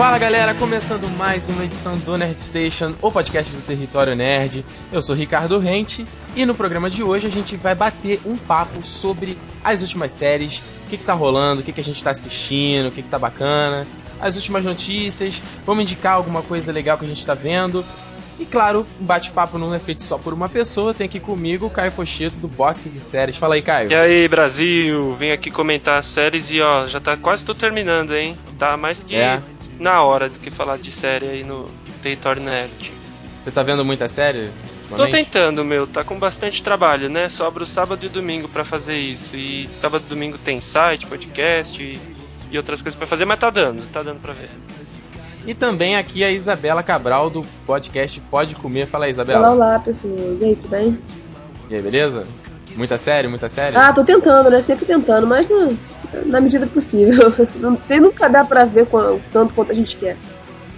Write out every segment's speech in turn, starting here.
Fala galera, começando mais uma edição do Nerd Station, o podcast do Território Nerd. Eu sou Ricardo Rente e no programa de hoje a gente vai bater um papo sobre as últimas séries, o que, que tá rolando, o que, que a gente tá assistindo, o que, que tá bacana, as últimas notícias, vamos indicar alguma coisa legal que a gente tá vendo. E claro, um bate-papo não é feito só por uma pessoa, tem aqui comigo o Caio Focheto do Boxe de Séries. Fala aí, Caio. E aí, Brasil, vim aqui comentar as séries e ó, já tá quase tudo terminando, hein? Tá mais que É. na hora do que falar de série aí no Território Nerd. Você tá vendo muita série? Tô tentando, meu, tá com bastante trabalho, né? Sobra o sábado e o domingo pra fazer isso. E sábado e domingo tem site, podcast e, e outras coisas pra fazer, mas tá dando, tá dando pra ver. E também aqui a Isabela Cabral do podcast Pode Comer. Fala aí, Isabela. Olá, olá, pessoas. E aí, tudo bem? E aí, beleza? Muita série, muita série? Ah, tô tentando, né? Sempre tentando, mas na, na medida possível. Não sei, nunca dá pra ver tanto quanto a gente quer.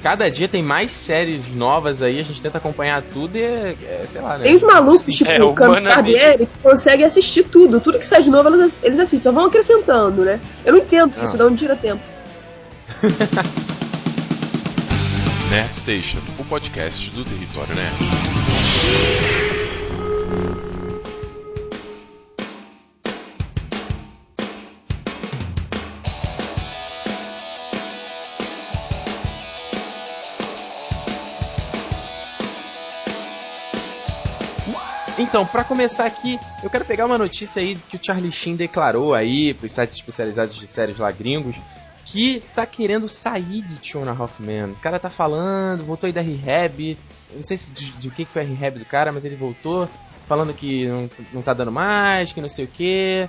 Cada dia tem mais séries novas aí, a gente tenta acompanhar tudo e é, é, sei lá, né? Tem os malucos, Sim. tipo é, o. Barbieri, que conseguem assistir tudo. Tudo que sai de novo, eles, eles assistem. Só vão acrescentando, né? Eu não entendo Ah. isso, não tira tempo. Nerd Station, o podcast do Território Nerd. Então, pra começar aqui, eu quero pegar uma notícia aí que o Charlie Sheen declarou aí pros sites especializados de séries lá gringos que tá querendo sair de a Half Men. O cara tá falando, voltou aí da rehab, eu não sei se de, de que que foi a rehab do cara, mas ele voltou falando que não, não tá dando mais, que não sei o que.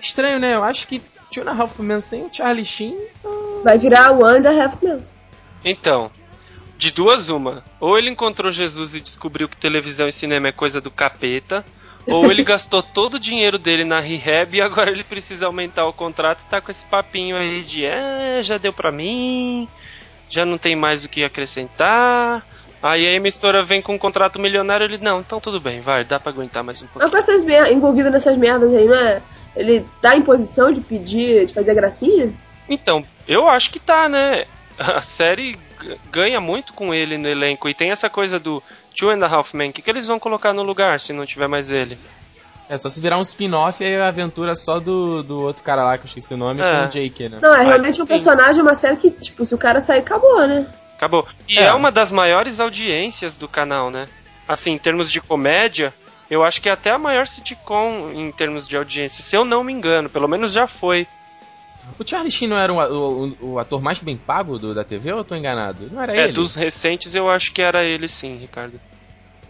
Estranho, né? Eu acho que a Half Men sem o Charlie Sheen Vai virar o Under Half Man. Então, de duas uma. Ou ele encontrou Jesus e descobriu que televisão e cinema é coisa do capeta, ou ele gastou todo o dinheiro dele na rehab e agora ele precisa aumentar o contrato e tá com esse papinho aí de é, já deu pra mim, já não tem mais o que acrescentar. Aí a emissora vem com um contrato milionário ele, não, então tudo bem, vai, dá pra aguentar mais um Mas pouquinho. com essas mer- envolvido nessas merdas aí, não é? Ele tá em posição de pedir, de fazer gracinha? Então, eu acho que tá, né? A série ganha muito com ele no elenco. E tem essa coisa do Two and a Half Men. O que, que eles vão colocar no lugar se não tiver mais ele? é só se virar um spin-off e a aventura só do, do outro cara lá que eu esqueci o nome, É. com o Jake, né? Não, é realmente um personagem, uma série que, tipo, se o cara sair, acabou, né? Acabou. E É. é. uma das maiores audiências do canal, né? Assim, em termos de comédia, eu acho que é até a maior sitcom em termos de audiência. Se eu não me engano, pelo menos já foi. O Charlie Sheen não era um- o, o- o ator mais bem pago do- da TV ou eu tô enganado? Não era É, ele? dos recentes eu acho que era ele sim, Ricardo.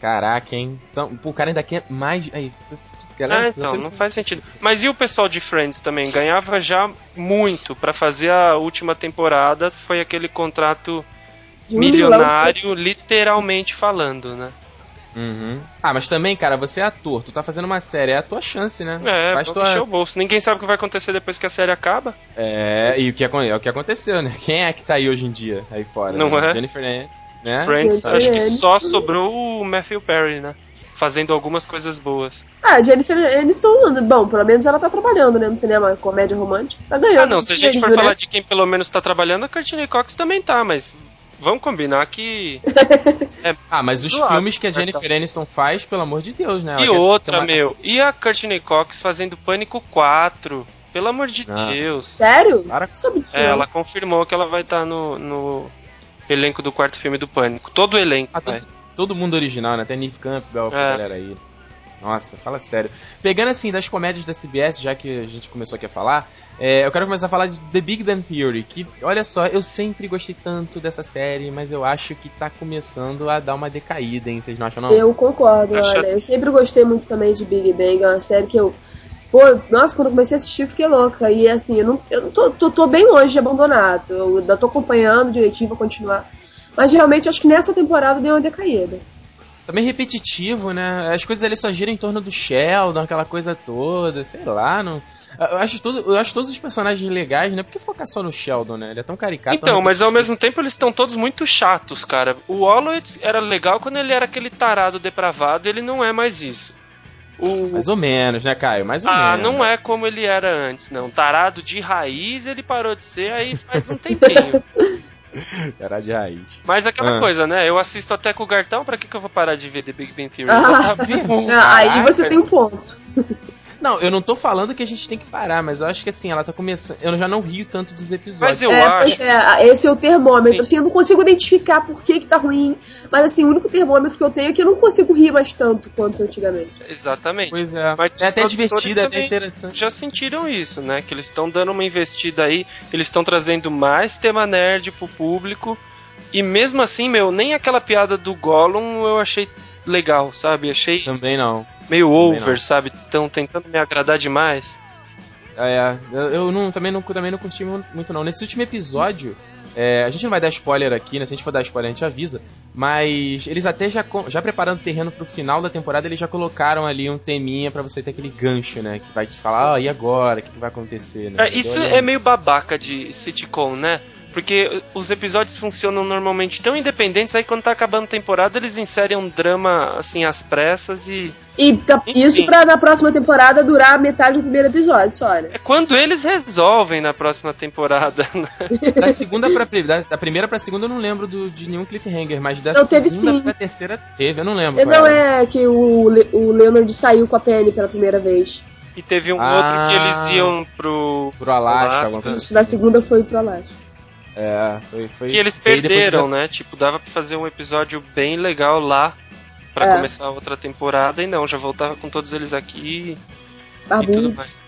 Caraca, hein? Então, pô, o cara ainda quer mais. Aí, galera, Ah, esses então, não são- faz sentido. Mas e o pessoal de Friends também? Ganhava já muito pra fazer a última temporada. Foi aquele contrato milionário, literalmente falando, né? Uhum. Ah, mas também, cara, você é ator, tu tá fazendo uma série, é a tua chance, né? É, Faz tua... o bolso. Ninguém sabe o que vai acontecer depois que a série acaba. É, e o que, é o que aconteceu, né? Quem é que tá aí hoje em dia, aí fora? Não né? é? Jennifer Aniston, né? Friends, Jennifer acho que Aniston. só sobrou o Matthew Perry, né? Fazendo algumas coisas boas. Ah, a Jennifer Aniston, bom, pelo menos ela tá trabalhando, né, no cinema, comédia romântica. Tá ganhando. Ah, não, se a gente for dinheirinho, falar né? de quem pelo menos tá trabalhando, a Courtney Cox também tá, mas vamos combinar que. Ah, mas os filmes que a Jennifer Aniston faz, pelo amor de Deus, né? Ela E outra, uma- meu, e a Courtney Cox fazendo Pânico 4? Pelo amor de Ah. Deus. Sério? Para- Não soube disso. É, não. ela confirmou que ela vai estar no, no elenco do quarto filme do Pânico. Todo o elenco, Ah, todo, todo mundo original, né? Até Neve Campbell, É. galera aí. Nossa, fala sério. Pegando assim das comédias da CBS, já que a gente começou aqui a falar, é, eu quero começar a falar de The Big Bang Theory, que, olha só, eu sempre gostei tanto dessa série, mas eu acho que tá começando a dar uma decaída, hein? Vocês não acham, não? Eu concordo, Acho- olha. Eu sempre gostei muito também de Big Bang, é uma série que eu. Pô, nossa, quando eu comecei a assistir, eu fiquei louca. E assim, eu não, eu não tô, tô, tô bem longe de abandonado. Eu ainda tô acompanhando direitinho pra continuar. Mas realmente acho que nessa temporada deu uma decaída. Também repetitivo, né? As coisas ali só giram em torno do Sheldon, aquela coisa toda, sei lá. Não... Eu, acho todo, eu acho todos os personagens legais, né? Por que focar só no Sheldon, né? Ele é tão caricato. Então, tão mas ao mesmo tempo eles estão todos muito chatos, cara. O Hollowitz era legal quando ele era aquele tarado depravado, ele não é mais isso. O... Mais ou menos, né, Caio? Mais ou Ah, menos. não é como ele era antes, não. Tarado de raiz ele parou de ser aí faz um tempinho. Era de raiz. Mas aquela Ah. coisa, né? Eu assisto até com o cartão, pra que, que eu vou parar de ver The Big Bang Theory? Ah, Ah, aí você tem um ponto. Não, eu não tô falando que a gente tem que parar, mas eu acho que assim, ela tá começando. Eu já não rio tanto dos episódios. Mas eu é, acho. é, esse é o termômetro. Assim, eu não consigo identificar por que, que tá ruim. Mas assim, o único termômetro que eu tenho é que eu não consigo rir mais tanto quanto antigamente. Exatamente. Pois é. Mas é até divertido, é até interessante. Já sentiram isso, né? Que eles estão dando uma investida aí, eles estão trazendo mais tema nerd pro público. E mesmo assim, meu, nem aquela piada do Gollum eu achei legal, sabe? Achei Também não. Meio over, sabe? Estão tentando me agradar demais. É, eu, eu não, também, não, também não curti muito, não. Nesse último episódio, é, a gente não vai dar spoiler aqui, né? Se a gente for dar spoiler, a gente avisa. Mas eles até já, já preparando o terreno pro final da temporada, eles já colocaram ali um teminha pra você ter aquele gancho, né? Que vai te falar, ah, e agora? O que, que vai acontecer? Né? É, isso Então, é meio babaca de sitcom, né? Porque os episódios funcionam normalmente tão independentes, aí quando tá acabando a temporada, eles inserem um drama assim às pressas e. E tá- Enfim. isso pra na próxima temporada durar metade do primeiro episódio, só olha. É quando eles resolvem na próxima temporada, né? Da segunda pra da, da primeira pra segunda eu não lembro do- de nenhum cliffhanger, mas da Não, teve segunda sim. pra terceira teve, eu não lembro. É, Não era. é que o, Le- o Leonard saiu com a Penny pela primeira vez. E teve um Ah. outro que eles iam pro. Pro Alasca, Alasca. alguma coisa Isso da segunda foi pro Alasca. É, foi, foi. Que eles depois perderam, ainda- né? Tipo, dava pra fazer um episódio bem legal lá pra É. começar a outra temporada e não, já voltava com todos eles aqui e tudo mais.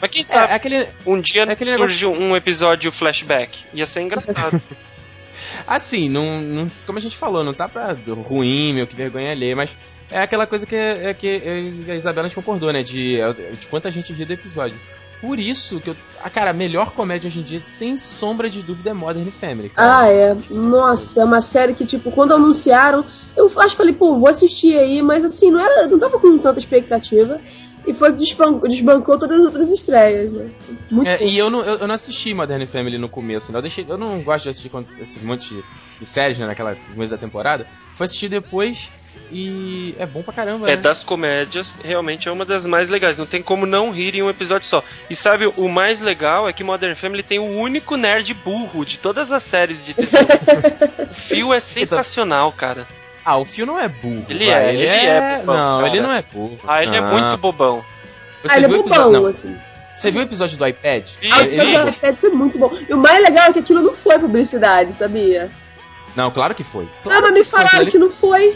Mas quem É, sabe é aquele. um dia é aquele surge um episódio flashback. Ia ser engraçado. Assim, não, não- como a gente falou, não tá pra ruim, meu, que vergonha ler, mas é aquela coisa que, é, que a Isabela a gente concordou, né? De, de quanta gente ri do episódio. Por isso que eu. Ah, cara, a melhor comédia hoje em dia, sem sombra de dúvida, é Modern Family. Cara. Ah, é. Nossa, é uma série que, tipo, quando anunciaram, eu acho que falei, pô, vou assistir aí, mas assim, não era. Não tava com tanta expectativa. E foi que desban- desbancou todas as outras estreias, né? Muito É, e eu não, eu, eu não assisti Modern Family no começo, né? Eu, deixei, eu não gosto de assistir esse monte de, de séries, né? Naquela começo da temporada. Fui assistir depois e é bom pra caramba, É, né? das comédias, realmente é uma das mais legais. Não tem como não rir em um episódio só. E sabe, o mais legal é que Modern Family tem o único nerd burro de todas as séries de TV. o Phil é sensacional, cara. Ah, o Phil não é burro. Ele é, ele é bobão, Não, cara. ele não é burro. Ah, ele é Não. muito bobão. Você Ah, ele é viu o episódio- bobão, não, assim. Você viu o episódio do iPad? Ah, o episódio do iPad foi muito bom. E o mais legal é que aquilo não foi publicidade, sabia? Não, claro que foi. Ah, Claro mas me falaram ele- que não foi.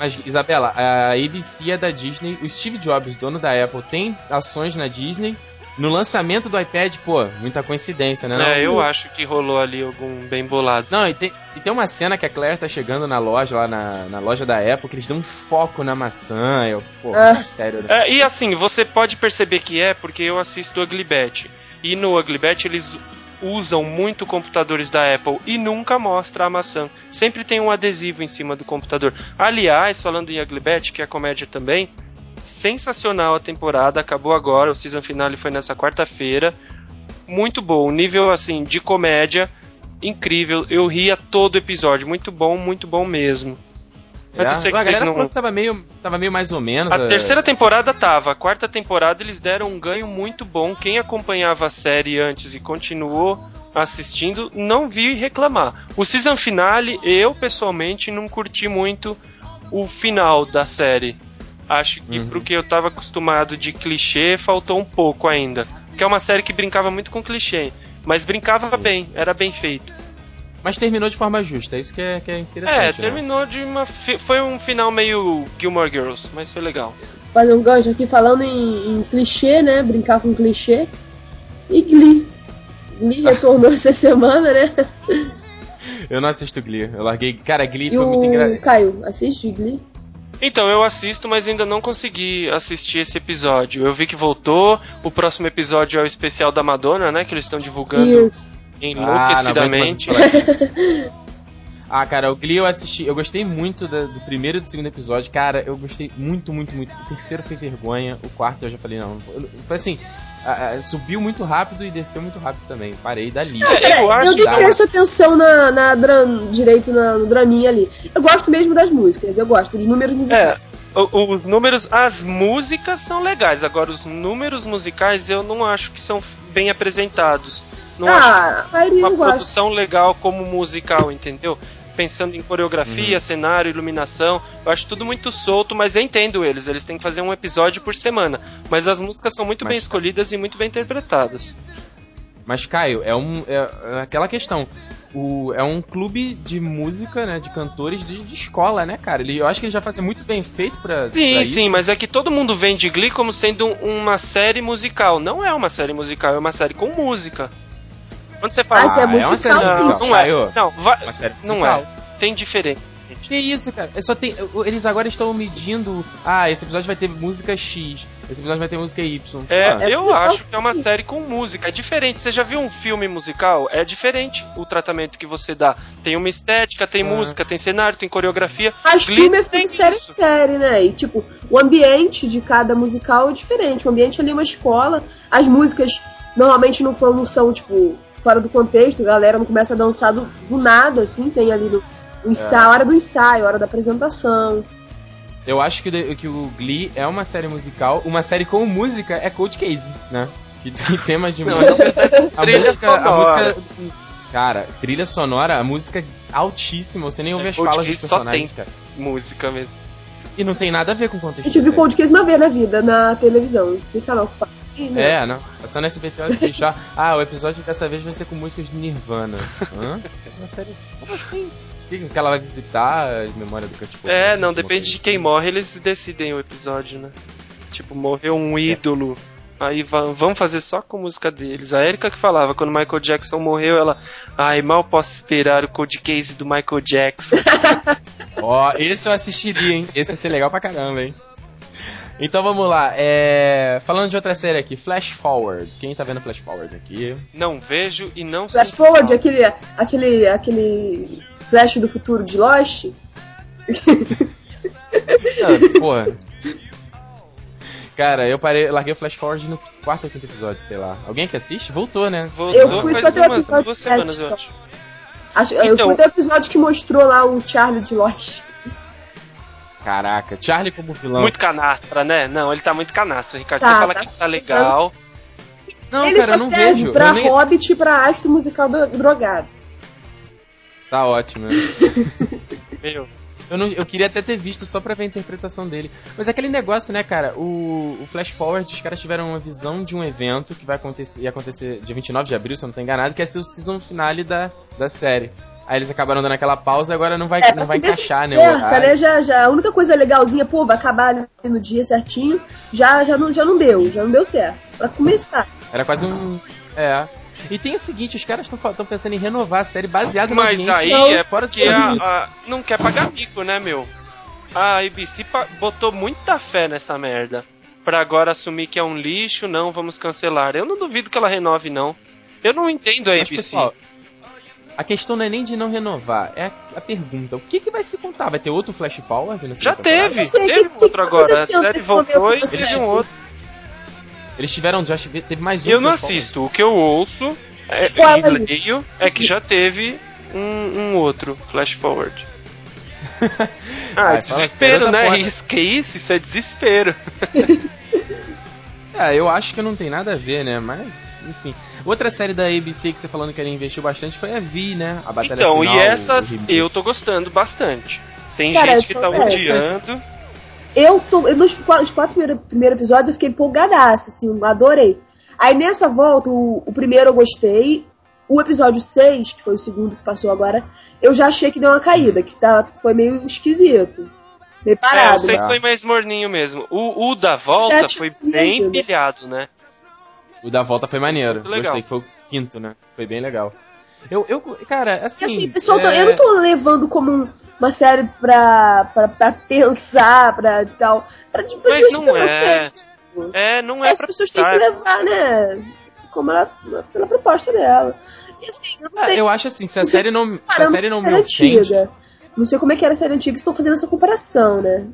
Mas, Isabela, a ABC é da Disney, o Steve Jobs, dono da Apple, tem ações na Disney. No lançamento do iPad, pô, muita coincidência, né? não? É, eu acho que rolou ali algum bem bolado. Não, e tem, e tem uma cena que a Claire tá chegando na loja, lá na, na loja da Apple, que eles dão um foco na maçã. Eu, pô, Ah. é sério, né? É, e assim, você pode perceber que é porque eu assisto o Uglybet. E no Uglybet eles usam muito computadores da Apple e nunca mostra a maçã. Sempre tem um adesivo em cima do computador. Aliás, falando em Uglybet, que é comédia também, sensacional a temporada, acabou agora, o season finale foi nessa quarta-feira. Muito bom, nível assim de comédia incrível. Eu ria todo episódio, muito bom, muito bom mesmo. Mas É. eu sei que a galera não falou que tava meio, tava meio mais ou menos. a é, terceira temporada tava, a quarta temporada eles deram um ganho muito bom. Quem acompanhava a série antes e continuou assistindo não viu reclamar. O season finale, eu pessoalmente não curti muito o final da série. Acho que Uhum. porque eu tava acostumado de clichê, faltou um pouco ainda. Que é uma série que brincava muito com clichê, mas brincava Sim. bem, era bem feito. Mas terminou de forma justa, isso que é, que é É, interessante. né? terminou de uma. Foi um final meio Gilmore Girls, mas foi legal. Fazer um gancho aqui falando em, em clichê, né? Brincar com clichê. E Glee. Glee retornou essa semana, né? Eu não assisto Glee. Eu larguei. Cara, Glee E foi muito o engraçado. Caio, assiste Glee? Então, eu assisto, mas ainda não consegui assistir esse episódio. Eu vi que voltou. O próximo episódio é o especial da Madonna, né? Que eles estão divulgando Isso. Enlouquecidamente. Ah. Ah, cara, o Glee eu assisti, eu gostei muito da- do primeiro e do segundo episódio. Cara, eu gostei muito, muito, muito. O terceiro foi vergonha, o quarto eu já falei, não. Foi assim, ah, ah, subiu muito rápido e desceu muito rápido também. Parei dali. É, eu acho eu dei que- presta atenção na, na dra- direito na- no draminha ali. Eu gosto mesmo das músicas, eu gosto dos números musicais. É, o- os números, as músicas são legais. Agora, os números musicais eu não acho que são bem apresentados. Não acho ah, a maioria uma gosto. produção legal como musical, entendeu? Pensando em coreografia, Uhum. cenário, iluminação, eu acho tudo muito solto, mas eu entendo eles, eles têm que fazer um episódio por semana. Mas as músicas são muito Mas- bem escolhidas e muito bem interpretadas. Mas, Caio, é, um, é, é aquela questão. O, é um clube de música, né? De cantores de, de escola, né, cara? Ele, eu acho que ele já fazia muito bem feito pra. Sim, pra sim, mas é que todo mundo vende Glee como sendo uma série musical. Não é uma série musical, é uma série com música. Quando você fala. Ah, isso é Ah, é uma musical, série sim. musical. não é. Não, vai- Uma série não é. Tem diferença. Que isso, cara? É só tem, eles agora estão medindo. Ah, esse episódio vai ter música X, esse episódio vai ter música Y. É, Ah, É eu musical, acho que é uma série com música. É diferente. Você já viu um filme musical? É diferente o tratamento que você dá. Tem uma estética, tem Ah. música, tem cenário, tem coreografia. Mas Glee filme é filme, série é isso. série, né? E tipo, o ambiente de cada musical é diferente. O ambiente ali é uma escola, as músicas normalmente não, foram, não são, tipo, fora do contexto, a galera não começa a dançar do, do nada, assim, tem ali no, no ensaio, a hora do ensaio, a hora da apresentação. Eu acho que, que o Glee é uma série musical, uma série com música é Cold Case, né? Que tem temas de música. é A trilha música, a música. Cara, trilha sonora, a música altíssima, você nem ouve É, as falas dos Case só personagens, cara. música mesmo. E não tem nada a ver com o A contexto. gente da viu. Cold Case uma vez na vida, na televisão. No canal. Ih, não. É, não. Passando SBT assim, já. Ah, o episódio dessa vez vai ser com músicas do Nirvana. Hã? Essa é uma série. Como assim? Que, que ela vai visitar a memória do Kurt Cobain? É, não, depende de quem morre, eles decidem o episódio, né? Tipo, morreu um ídolo. Aí va- vamos fazer só com música deles. A Erika que falava, quando Michael Jackson morreu, ela. Ai, mal posso esperar o Cold Case do Michael Jackson. Ó, esse eu assistiria, hein? Esse ia ser legal pra caramba, hein? Então vamos lá, é... falando de outra série aqui, Flash Forward. Quem tá vendo Flash Forward aqui? não vejo e não Flash Forward, falta. aquele, aquele, aquele Flash do futuro de Lost. Ah, porra. Cara, eu parei, larguei o Flash Forward no quarto ou quinto episódio, sei lá. Alguém que assiste? Voltou, né? Voltou Eu fui só até o episódio duas sete, semanas, eu acho. Acho, eu Então- fui até o episódio que mostrou lá o Charlie de Lost. Caraca, Charlie como vilão. Muito canastra, né? Não, ele tá muito canastra, Ricardo. Tá, Você fala tá que tá legal. Não, Ele cara, eu não serve vejo. pra Eu nem... Hobbit e pra astro musical do, drogado. Tá ótimo. né? Meu, Eu, não, eu queria até ter visto só pra ver a interpretação dele. Mas é aquele negócio, né, cara? O, o Flash Forward, os caras tiveram uma visão de um evento que vai acontecer, ia acontecer dia 29 de abril, se eu não tô enganado, que ia ser o season finale da, da série. Aí eles acabaram dando aquela pausa e agora não vai, não vai encaixar, né? Terça, horário. né? Já, já, a única coisa legalzinha, pô, vai acabar ali no dia certinho, já, já, não, já não deu, já não deu certo. Pra começar. Era quase um. É. E tem o seguinte, os caras estão pensando em renovar a série baseada na Mas audiência aí não, é fora porque a- a- não quer pagar mico, né, meu? A ABC botou muita fé nessa merda. Pra agora assumir que é um lixo, não, vamos cancelar. Eu não duvido que ela renove, não. Eu não entendo a Mas, ABC. pessoal, a questão não é nem de não renovar, é a, a pergunta. O que, que vai se contar? Vai ter outro Flash Forward nessa Já temporada? teve, sei, teve que- outro que agora. A série voltou e teve um outro. Eles tiveram, já teve mais um Eu não Flash Forward. assisto. O que eu ouço é, e leio é que já teve um, um outro flash forward. Ah, desespero, né? Isso, que isso? Isso é desespero. É, eu acho que não tem nada a ver, né? Mas, enfim. Outra série da ABC que você falando que ele investiu bastante foi a Vi, né? A Batalha Então, Final. e o essas eu tô gostando bastante. Tem Cara, gente que tá é, odiando. Eu tô. eu- Nos quatro, os quatro primeiros primeiro episódios eu fiquei empolgadaça, assim, adorei. Aí nessa volta, o, o primeiro eu gostei. O episódio 6, que foi o segundo que passou agora, eu já achei que deu uma caída, que tá, foi meio esquisito. Meio É, o parado. seis né? foi mais morninho mesmo. O, o da volta Sete foi bem né? pilhado, né? O da volta foi maneiro. Gostei que foi o quinto, né? Foi bem legal. Eu, eu cara, E assim. assim, pessoal, é... eu não tô levando como um- uma série pra, pra, pra pensar, pra tal. Pra, pra Mas não é. tipo. É, não é As pra pessoas têm que pensar. levar, né? Como ela, pela proposta dela. E assim, eu não Ah, eu acho assim, se a série não, se a série não me ofende. Não sei como é que era a série antiga, estão fazendo essa comparação, né?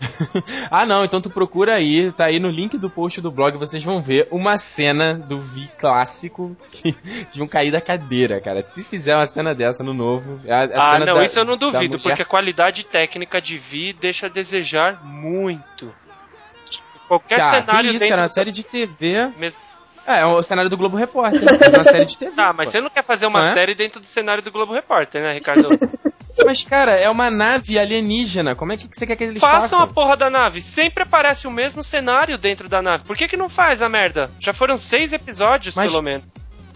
Ah, não, então tu procura aí, tá aí no link do post do blog, vocês vão ver uma cena do Vi clássico que de um cair da cadeira, cara. Se fizer uma cena dessa no novo, a, a Ah, cena não, da- isso eu não duvido, porque a qualidade técnica de Vi deixa a desejar muito. Qualquer Tá, que cenário isso, dentro era uma da- série de TV. Mes- É, é o cenário do Globo Repórter. Mas uma série de TV. Tá, mas pô. você não quer fazer uma é? série dentro do cenário do Globo Repórter, né, Ricardo? Mas, cara, é uma nave alienígena. Como é que você quer que eles Façam façam? a porra da nave. Sempre aparece o mesmo cenário dentro da nave. Por que que não faz a merda? Já foram seis episódios, Mas- pelo menos.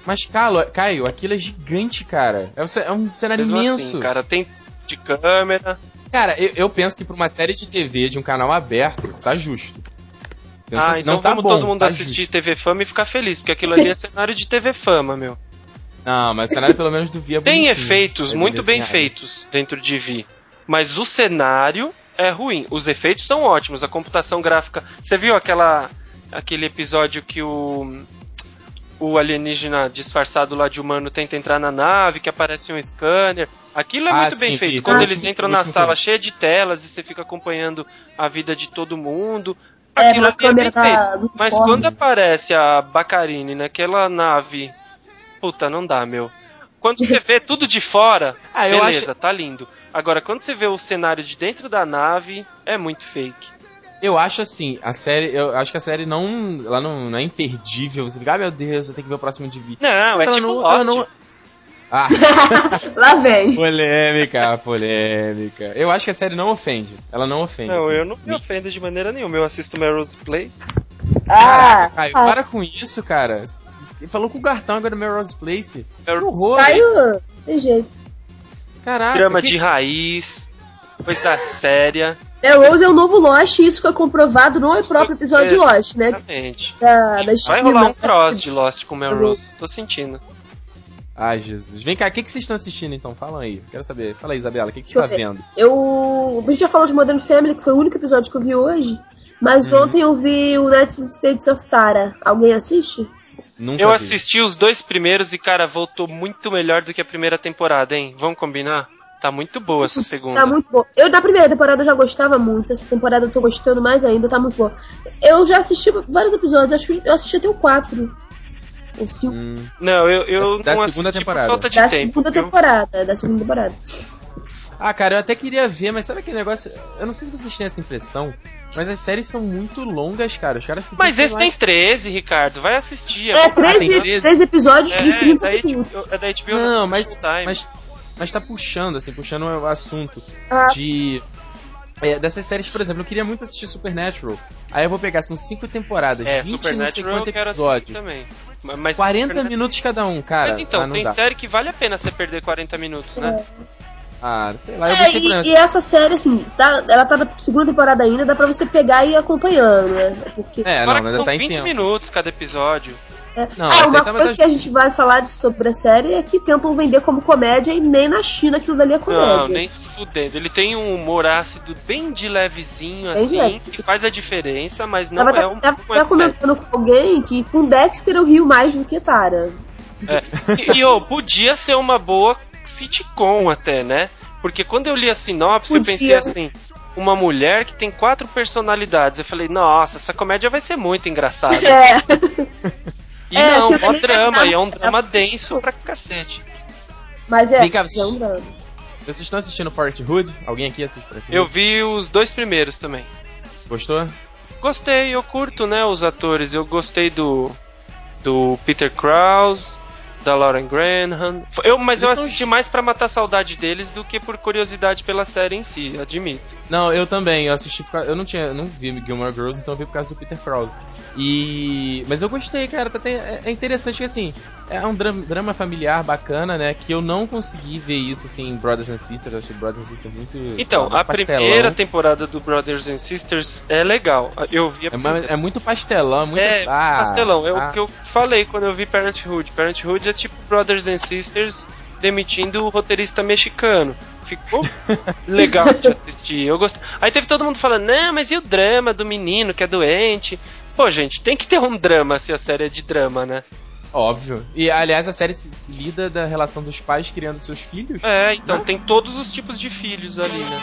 Mas, Calo, Caio, aquilo é gigante, cara. É um é um cenário Mesmo imenso. assim, cara, tem de câmera. Cara, eu, eu penso que pra uma série de TV de um canal aberto, tá justo. Ah, assim, então não tá vamos bom, todo mundo tá assistir justo. TV Fama e ficar feliz, porque aquilo ali é cenário de TV Fama, meu. Não, mas o cenário pelo menos do Via é Tem efeitos É muito bem feitos dentro de Vi, mas o cenário é ruim. Os efeitos são ótimos, a computação gráfica. Você viu aquela aquele episódio que o o alienígena disfarçado lá de humano tenta entrar na nave, que aparece um scanner. Aquilo é Ah, muito bem sim, feito. vi. Quando Ah, eles sim. entram na sala filme. cheia de telas e você fica acompanhando a vida de todo mundo. É, Aquilo na ali é bem feito. tá do Mas quando aparece a Bacarine naquela nave, puta, não dá, meu. Quando você vê tudo de fora, Ah, beleza, acho, tá lindo. Agora, quando você vê o cenário de dentro da nave, é muito fake. eu acho assim, a série, eu acho que a série não, ela não, não é imperdível. Você fica, ah, meu Deus, eu tenho que ver o próximo de Vi. Não, é tipo não- Lost. ela não- Ah, Lá vem. polêmica, polêmica. Eu acho que a série não ofende. Ela não ofende. Não, assim. eu não me ofendo de maneira nenhuma. Eu assisto Melrose Place. Ah, Caio, ah, para com isso, cara. Ele falou com o Gartão agora no Melrose Place. Melrose horror. Caio, tem jeito. Caraca. Drama que- de raiz, coisa séria. É, Rose é o novo Lost e isso foi comprovado no Isso próprio episódio de Lost, né? Exatamente. Da, da Vai rolar um cross de Lost com Melrose. Tô sentindo. Ai, Jesus. Vem cá, o que, que vocês estão assistindo então? Falam aí. Quero saber. Fala aí, Isabela, o que, que você tá eu vendo? Eu. A gente já falou de Modern Family, que foi o único episódio que eu vi hoje. Mas Uhum. ontem eu vi o United States of Tara. Alguém assiste? Nunca Eu vi. assisti os dois primeiros e, cara, voltou muito melhor do que a primeira temporada, hein? Vamos combinar? Tá muito boa essa segunda. Tá muito bom. Eu da primeira temporada eu já gostava muito. Essa temporada eu tô gostando mais ainda, tá muito bom. Eu já assisti vários episódios, acho que eu assisti até o 4. Ou 5. Hum, Não, eu, eu Da- da não segunda assisti temporada. por falta de Da tempo. segunda viu? temporada. Da segunda temporada. Ah, cara, eu até queria ver, mas sabe aquele negócio? Eu não sei se vocês têm essa impressão, mas as séries são muito longas, cara. Os caras ficam, Mas esse tem 13, Ricardo. Vai assistir. É, pra- 13, tem 13? 13 episódios de É, 30 da minutos. É da HBO Não, mas, mas, mas tá puxando, assim, puxando o assunto Ah. de. é, dessas séries, por exemplo, eu queria muito assistir Supernatural. Aí eu vou pegar, são cinco temporadas, É, 20 não sei quantos episódios. também. Ma- Mas 40 Supernatural- minutos cada um, cara. Mas então, ah, tem dá. série que vale a pena você perder 40 minutos, né? Ah, sei lá, eu É, e, essa. e essa série, assim, tá, ela tá na segunda temporada ainda, dá pra você pegar e ir acompanhando, né? Porque. É, não, Fora que são tá em 20 tempo. minutos cada episódio. É. Não, ah, uma tava coisa das- que a gente vai falar de- sobre a série é que tentam vender como comédia e nem na China aquilo dali é comédia. Não, nem fudendo. Ele tem um humor ácido bem de levezinho, Bem assim, leve. que faz a diferença, mas não Tava, é um. tava, tava comentando com alguém que com Dexter eu rio mais do que Tara. É. E, e, ô, podia ser uma boa sitcom até, né? Porque quando eu li a sinopse, eu Podia. pensei assim. Uma mulher que tem quatro personalidades. Eu falei, nossa, essa comédia vai ser muito engraçada. É. E É, não, mó drama, é e é um drama, é denso pra cacete. Mas é, Vem cá, é um drama. Vocês estão assistindo Parenthood? Alguém aqui assiste Parenthood? Eu vi os dois primeiros também. Gostou? Gostei, eu curto, né, os atores. Eu gostei do do Peter Krause, da Lauren Graham. Eu, mas eu Eles são assisti mais pra matar a saudade deles do que por curiosidade pela série em si, admito. Não, eu também. Eu assisti por causa... Eu não tinha, eu não vi Gilmore Girls, então eu vi por causa do Peter Krause. E mas eu gostei, cara. Tá É é interessante que assim é um drama, familiar bacana, né? Que eu não consegui ver isso assim em Brothers and Sisters. Eu achei Brothers and Sisters muito. sei Então, lá, muito a pastelão. primeira temporada do Brothers and Sisters é legal. Eu vi a É, uma- é muito pastelão, é muito. É, ah, pastelão. É ah. o que eu falei quando eu vi Parenthood. Parenthood é tipo Brothers and Sisters demitindo o roteirista mexicano. Ficou legal de assistir. Eu gost... Aí teve todo mundo falando, não, mas e o drama do menino que é doente? Pô, gente, tem que ter um drama se a série é de drama, né? Óbvio. E aliás, a série se, se lida da relação dos pais criando seus filhos. É, então Né? tem todos os tipos de filhos ali, né?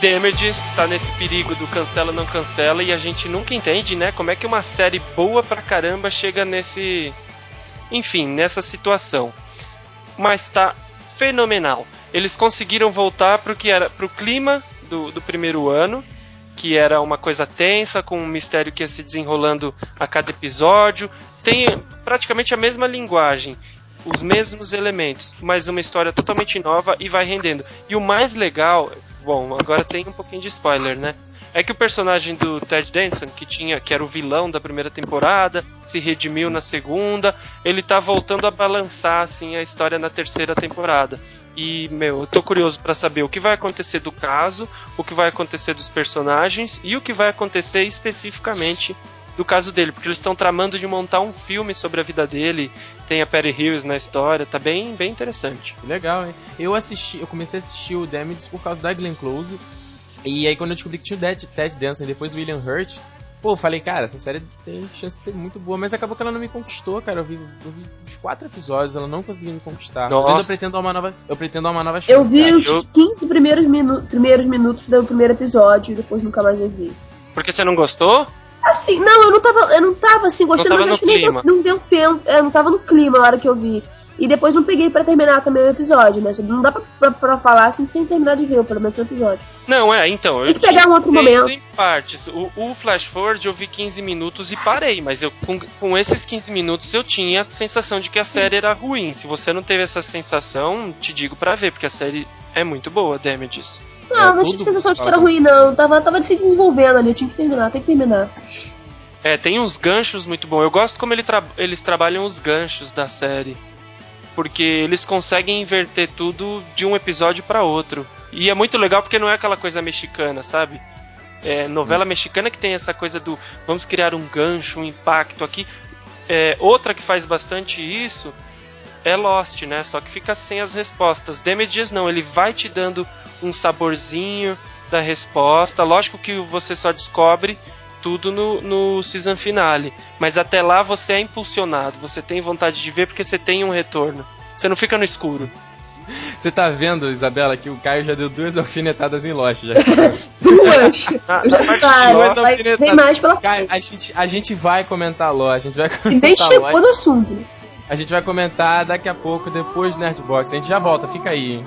Damages tá nesse perigo do cancela não cancela e a gente nunca entende, né? Como é que uma série boa pra caramba chega nesse. Enfim, nessa situação. Mas tá fenomenal. Eles conseguiram voltar pro que era pro clima do, do primeiro ano, que era uma coisa tensa, com um mistério que ia se desenrolando a cada episódio. Tem praticamente a mesma linguagem, os mesmos elementos, mas uma história totalmente nova e vai rendendo. E o mais legal, bom, agora tem um pouquinho de spoiler, né? É que o personagem do Ted Danson, que tinha, que era o vilão da primeira temporada, se redimiu na segunda, ele tá voltando a balançar assim a história na terceira temporada. E, meu, eu tô curioso para saber o que vai acontecer do caso, o que vai acontecer dos personagens e o que vai acontecer especificamente do caso dele, porque eles estão tramando de montar um filme sobre a vida dele. Tem a Perry Hills na história, tá bem, bem interessante. Legal, hein? Eu assisti, eu comecei a assistir o Damages por causa da Glenn Close. E aí quando eu descobri que tinha o Ted, Ted Danson e depois o William Hurt, pô, eu falei, cara, essa série tem chance de ser muito boa, mas acabou que ela não me conquistou, cara. Eu vi, eu vi os quatro episódios, ela não conseguiu me conquistar. Nossa. Mas ainda eu pretendo dar uma nova, eu pretendo uma nova chance. Eu vi cara. os eu- 15 primeiros, minu primeiros minutos do primeiro episódio e depois nunca mais eu vi. Porque você não gostou? Assim, não, eu não tava, eu não tava assim gostando, mas acho que nem deu, não deu tempo. É, não tava no clima na hora que eu vi. E depois não peguei pra terminar também o episódio, né? Não dá pra, pra, pra falar assim sem terminar de ver, pelo menos o episódio. Não, é, então. Tem que pegar um outro momento. Em partes. O, o Flash Forward eu vi 15 minutos e parei, mas eu com, com esses 15 minutos eu tinha a sensação de que a série era ruim. Se você não teve essa sensação, te digo pra ver, porque a série é muito boa, Damages. Não, não tudo tive sensação de que era ruim, não. Tava, tava se desenvolvendo ali, eu tinha que terminar, tem que terminar. É, tem uns ganchos muito bons. Eu gosto como ele tra- eles trabalham os ganchos da série. Porque eles conseguem inverter tudo de um episódio pra outro. E é muito legal porque não é aquela coisa mexicana, sabe? É, novela mexicana que tem essa coisa do vamos criar um gancho, um impacto aqui. É, outra que faz bastante isso é Lost, né? Só que fica sem as respostas. Damages não, ele vai te dando um saborzinho da resposta. Lógico que você só descobre tudo no, no season finale. Mas até lá você é impulsionado, você tem vontade de ver porque você tem um retorno. Você não fica no escuro. Você tá vendo, Isabela, que o Caio já deu duas alfinetadas em Lost. Já. Duas! Eu na já parte tá, alfinetado. tem mais pela Caio, frente. a gente, a gente vai comentar Lost, a gente vai E nem comentar chegou Lost. no assunto. A gente vai comentar daqui a pouco, depois do Nerdbox. A gente já volta, fica aí. hein?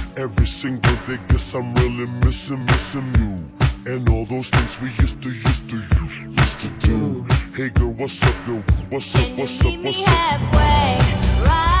Every single day, guess I'm really missing, missing you. And all those things we used to, used to, used to do. Hey girl, what's up, girl? What's up, what's up, meet me what's up? halfway? Right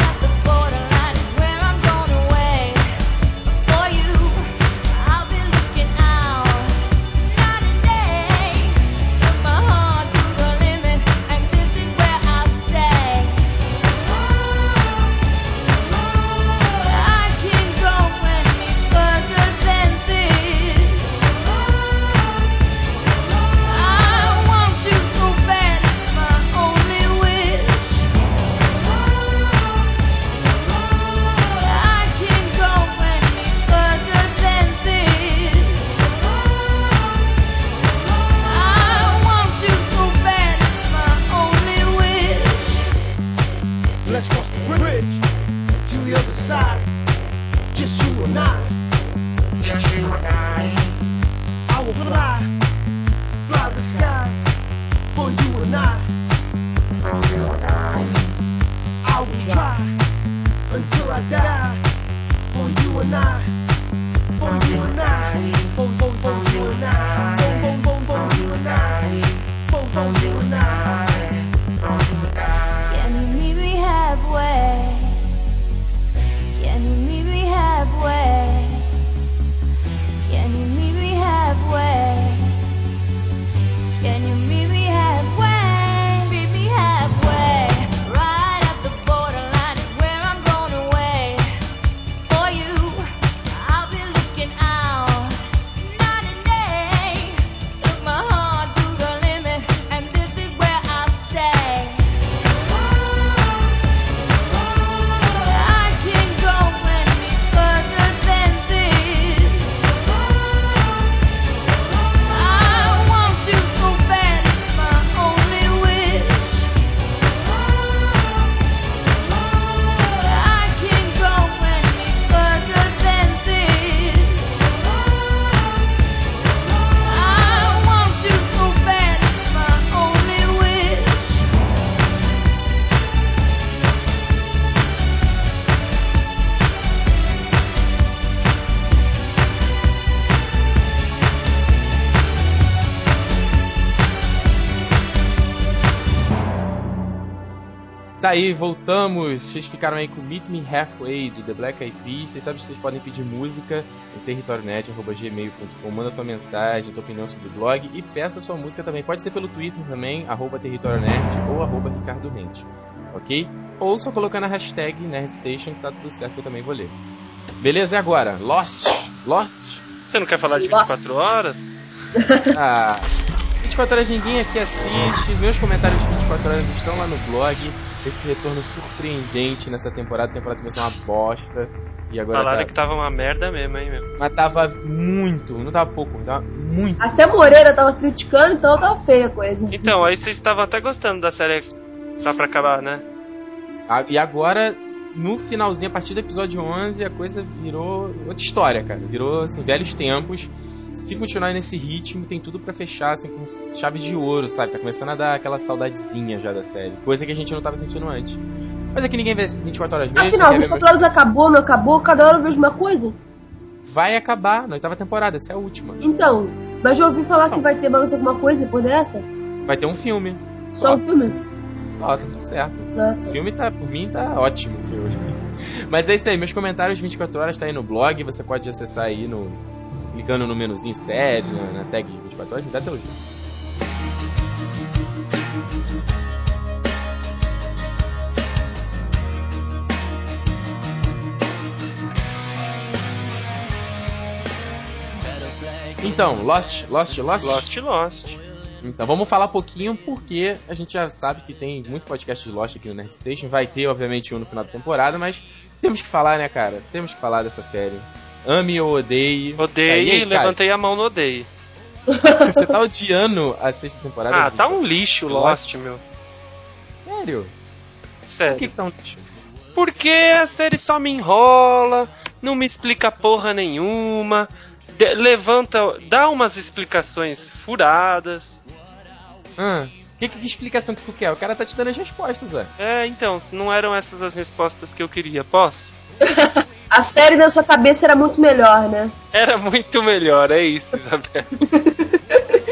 die you and I. aí, voltamos. Vocês ficaram aí com Meet Me Halfway do The Black Eyed Peas. Vocês sabem que vocês podem pedir música no territorionet.gmail.com. Manda tua mensagem, tua opinião sobre o blog e peça sua música também. Pode ser pelo Twitter também, arroba territorionet ou arroba Ricardo Rente, ok? Ou só colocando a hashtag NerdStation que tá tudo certo que eu também vou ler. Beleza, e agora? Lost? Lost? Você não quer falar de 24 horas? Ah, 24 horas ninguém aqui assiste. Meus comentários de 24 horas estão lá no blog. Esse retorno surpreendente nessa temporada. A temporada começou uma bosta. E agora Falaram tá... que tava uma merda mesmo, hein, meu? Mas tava muito, não tava pouco, tava muito. Até Moreira tava criticando, então tava feia a coisa. Então, aí vocês estavam até gostando da série Tá pra acabar, né? Ah, E agora, no finalzinho, a partir do episódio 11, a coisa virou outra história, cara. Virou, assim, velhos tempos. Se continuar nesse ritmo, tem tudo pra fechar, assim, com chave de ouro, sabe? Tá começando a dar aquela saudadezinha já da série. Coisa que a gente não tava sentindo antes. Mas é que ninguém vê 24 horas mesmo. Afinal, você quer ver 24 horas acabou, não acabou, cada hora eu vejo uma coisa. Vai acabar na oitava temporada, essa é a última. Então, mas já ouvi falar Então. que vai ter mais alguma coisa depois dessa? Vai ter um filme. Só um filme? Só, tá tudo certo. Ah, O filme tá, por mim, tá ótimo o filme. Mas é isso aí, meus comentários 24 horas tá aí no blog, você pode acessar aí no. Clicando no menuzinho série, na, na tag de 24 horas, me dá teu link. Então, Lost, Lost, Lost. Lost, Lost. Então, vamos falar um pouquinho porque a gente já sabe que tem muito podcast de Lost aqui no Nerd Station. Vai ter, obviamente, um no final da temporada, mas temos que falar, né, cara? Temos que falar dessa série. Ame ou odeie. Odeio Tá, e aí, e levantei a mão no cara? Você tá odiando a sexta temporada? Ah, tá um lixo Lost, meu. Sério? Por Sério. que, que tá um lixo? Porque a série só me enrola, não me explica porra nenhuma, de- levanta, dá umas explicações furadas. Ah, que, que explicação que tu quer? O cara tá te dando as respostas, ué. É, então, se não eram essas as respostas que eu queria, posso? A série na sua cabeça era muito melhor, né? Era muito melhor, é isso, Isabel.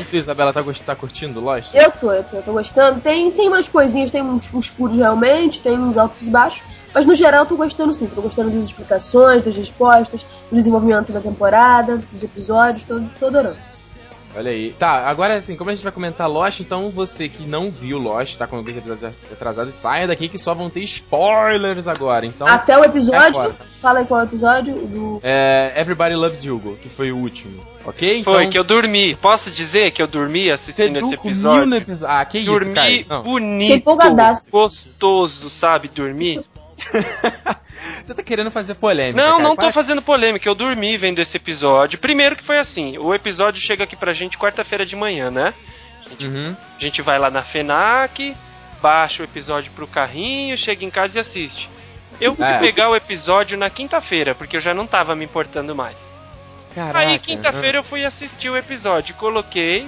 Tu, Isabela, tá, tá curtindo Lost? Eu tô, eu tô, eu tô gostando. Tem, tem umas coisinhas, tem uns, uns furos realmente, tem uns altos e baixos. Mas no geral eu tô gostando sim. Tô gostando das explicações, das respostas, do desenvolvimento da temporada, dos episódios, tô, tô adorando. Olha aí. Tá, agora assim, como a gente vai comentar Lost, então você que não viu Lost, tá com alguns episódios atrasados, saia daqui que só vão ter spoilers agora. Então, Até o episódio, fala aí qual é o episódio do. é Everybody Loves Hugo, que foi o último, ok? Foi então, que eu dormi. Posso dizer que eu dormi você assistindo esse episódio? no episódio. Ah, que isso, Dormi Caio? Não. bonito, empolgadaço. gostoso, sabe? Dormir. Você tá querendo fazer polêmica, Não, cara. não tô fazendo polêmica. Eu dormi vendo esse episódio. Primeiro que foi assim: o episódio chega aqui pra gente quarta-feira de manhã, né? Uhum. A gente vai lá na FENAC, baixa o episódio pro carrinho, chega em casa e assiste. Eu fui É. pegar o episódio na quinta-feira, porque eu já não tava me importando mais. Caraca. Aí, quinta-feira, eu fui assistir o episódio, coloquei.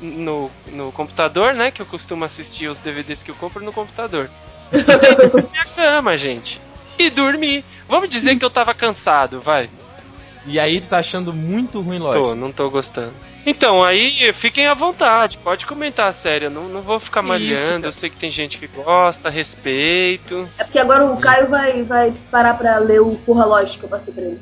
no, no computador, né? Que eu costumo assistir os DVDs que eu compro no computador. Deitei na minha cama, gente. E dormi. Vamos dizer que eu tava cansado, vai. E aí tu tá achando muito ruim Lost. Tô, não tô gostando. Então, aí fiquem à vontade, pode comentar a série. Eu não, não vou ficar malhando. eu sei que tem gente que gosta, respeito. É porque agora o Caio vai, vai parar pra ler o Porra Lost que eu passei pra ele.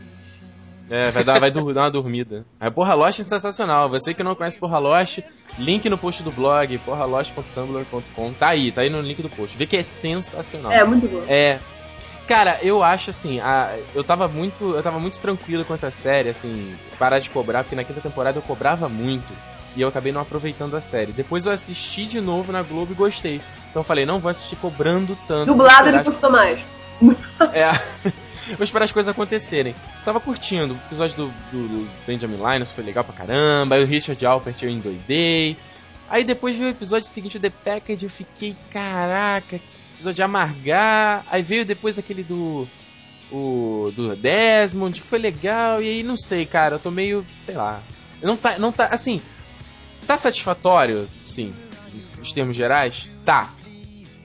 É, vai dar, vai dar uma dormida. A Porra Lost é sensacional. Você que não conhece Porra Lost, link no post do blog, porralost.tumblr.com. Tá aí, tá aí no link do post. Vê que é sensacional. É, muito bom. É. Cara, eu acho assim, a- eu tava muito. Eu tava muito tranquilo quanto à série, assim, parar de cobrar, porque na quinta temporada eu cobrava muito. E eu acabei não aproveitando a série. Depois eu assisti de novo na Globo e gostei. Então eu falei, não vou assistir cobrando tanto. Dublado ele gostou mais. É. Vou esperar as coisas acontecerem. Tava curtindo. O episódio do, do- do Benjamin Linus foi legal pra caramba. Aí o Richard Alpert eu endoidei. Aí depois veio o episódio seguinte, o The Package, eu fiquei, caraca, episódio de amargar. Aí veio depois aquele do. O. Do Desmond, que foi legal. E aí não sei, cara, eu tô meio. sei lá. Não tá. Não tá. Assim. Tá satisfatório, sim. Nos termos gerais? Tá.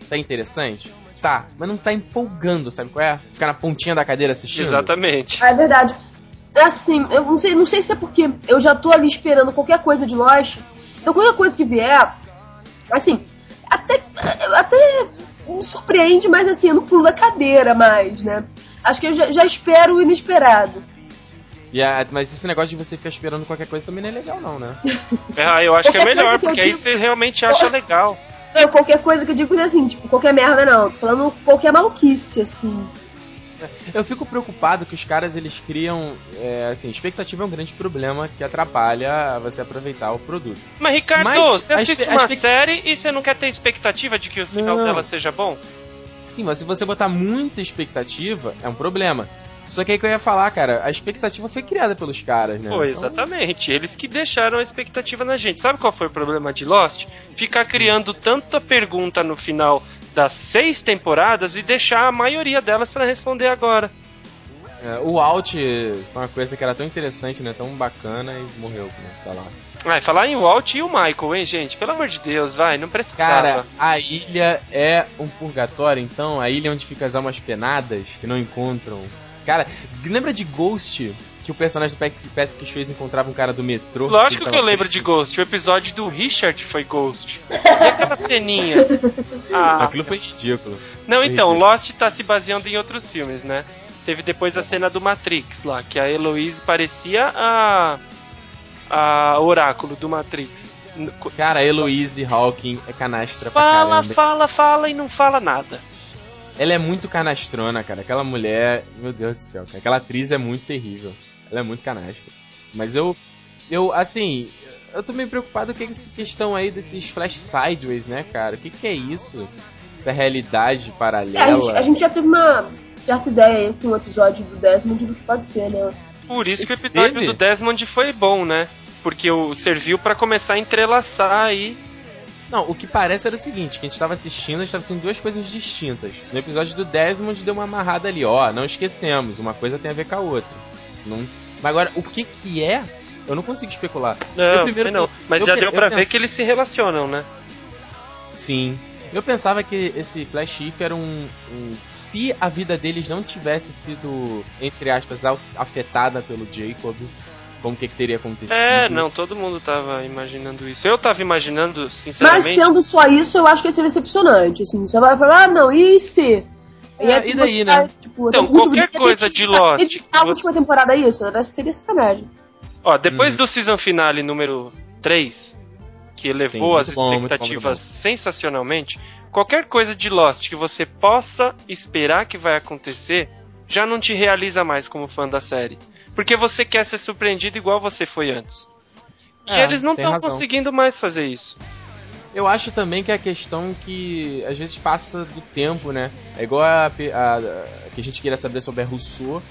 Tá interessante? Tá. Mas não tá empolgando, sabe qual é? Ficar na pontinha da cadeira assistindo. Exatamente. Ah, é verdade. Assim, eu não sei, não sei se é porque eu já tô ali esperando qualquer coisa de Lost. Então qualquer coisa que vier, assim, até, até me surpreende, mas assim, eu não pulo da cadeira mais, né? Acho que eu já, já espero o inesperado. E a- mas esse negócio de você ficar esperando qualquer coisa também não é legal, não, né? Ah, eu acho que é melhor, porque aí você realmente acha legal. Não, qualquer coisa que eu digo assim, tipo, qualquer merda não. Tô falando qualquer maluquice, assim. Eu fico preocupado que os caras eles criam. É, assim, expectativa é um grande problema que atrapalha você aproveitar o produto. Mas, Ricardo, Mas você assiste uma expect- série e você não quer ter expectativa de que o final Não. dela seja bom? Sim, mas se você botar muita expectativa, é um problema. Só que aí que eu ia falar, cara, a expectativa foi criada pelos caras, né? Foi, Então, exatamente. Eles que deixaram a expectativa na gente. Sabe qual foi o problema de Lost? Ficar criando tanta pergunta no final das seis temporadas e deixar a maioria delas pra responder agora. é, o Alt foi uma coisa que era tão interessante, né? Tão bacana e morreu, né? Tá lá. Vai, falar em Walt e o Michael, hein, gente? Pelo amor de Deus, vai, não precisava. Cara, a ilha é um purgatório, então? A ilha onde ficam as almas penadas, que não encontram. Cara, lembra de Ghost? Que o personagem do Patrick, Swayze encontrava um cara do metrô? Lógico Ele que eu lembro de. Ghost. O episódio do Richard foi Ghost. E aquela ceninha? Ah, Aquilo foi ridículo. Não, Foi então, ridículo. Lost tá se baseando em outros filmes, né? Teve depois a cena do Matrix lá, que a Heloise parecia a. a Oráculo do Matrix. Cara, a Eloise Hawking é canastra pra Fala, caramba. fala, fala e não fala nada. Ela é muito canastrona, cara. Aquela mulher, meu Deus do céu, cara. Aquela atriz é muito terrível. Ela é muito canastra. Mas eu, eu, assim, eu tô meio preocupado com essa questão aí desses flash sideways, né, cara? O que que é isso? Essa realidade É, a, paralela. gente, a gente já teve uma certa ideia aí com o episódio do Desmond do que pode ser, né? Por isso que o episódio teve? do Desmond foi bom, né? Porque o, serviu pra começar a entrelaçar aí. Não, o que parece era o seguinte, que a gente tava assistindo, a gente tava assistindo duas coisas distintas. No episódio do Desmond deu uma amarrada ali, ó, não esquecemos, uma coisa tem a ver com a outra. Senão... Mas agora, o que que é, eu não consigo especular. Não, Eu primeiro- não. Mas eu já pe- deu eu pra ver penso- que eles se relacionam, né? Sim. Eu pensava que esse Flash If era um, um- Se a vida deles não tivesse sido, entre aspas, afetada pelo Jacob, como que, que teria acontecido? É, não, todo mundo tava imaginando isso. Eu tava imaginando, Mas sinceramente. sendo só isso, eu acho que ia ser decepcionante. Assim, você vai falar, ah, não, e se? É, aí e daí, mostrar, né? Tipo, Então, último qualquer coisa de Lost, dedicar a você- última temporada a isso, né? seria sacanagem. Ó, depois Uhum. do season finale número 3, que elevou Sim, as bom, muito bom, expectativas sensacionalmente, qualquer coisa de Lost que você possa esperar que vai acontecer, já não te realiza mais como fã da série. Porque você quer ser surpreendido igual você foi antes. E É, eles não estão conseguindo mais fazer isso. Eu acho também que é a questão que às vezes passa do tempo, né? É igual a, a- a- que a gente queria saber sobre a Rousseau.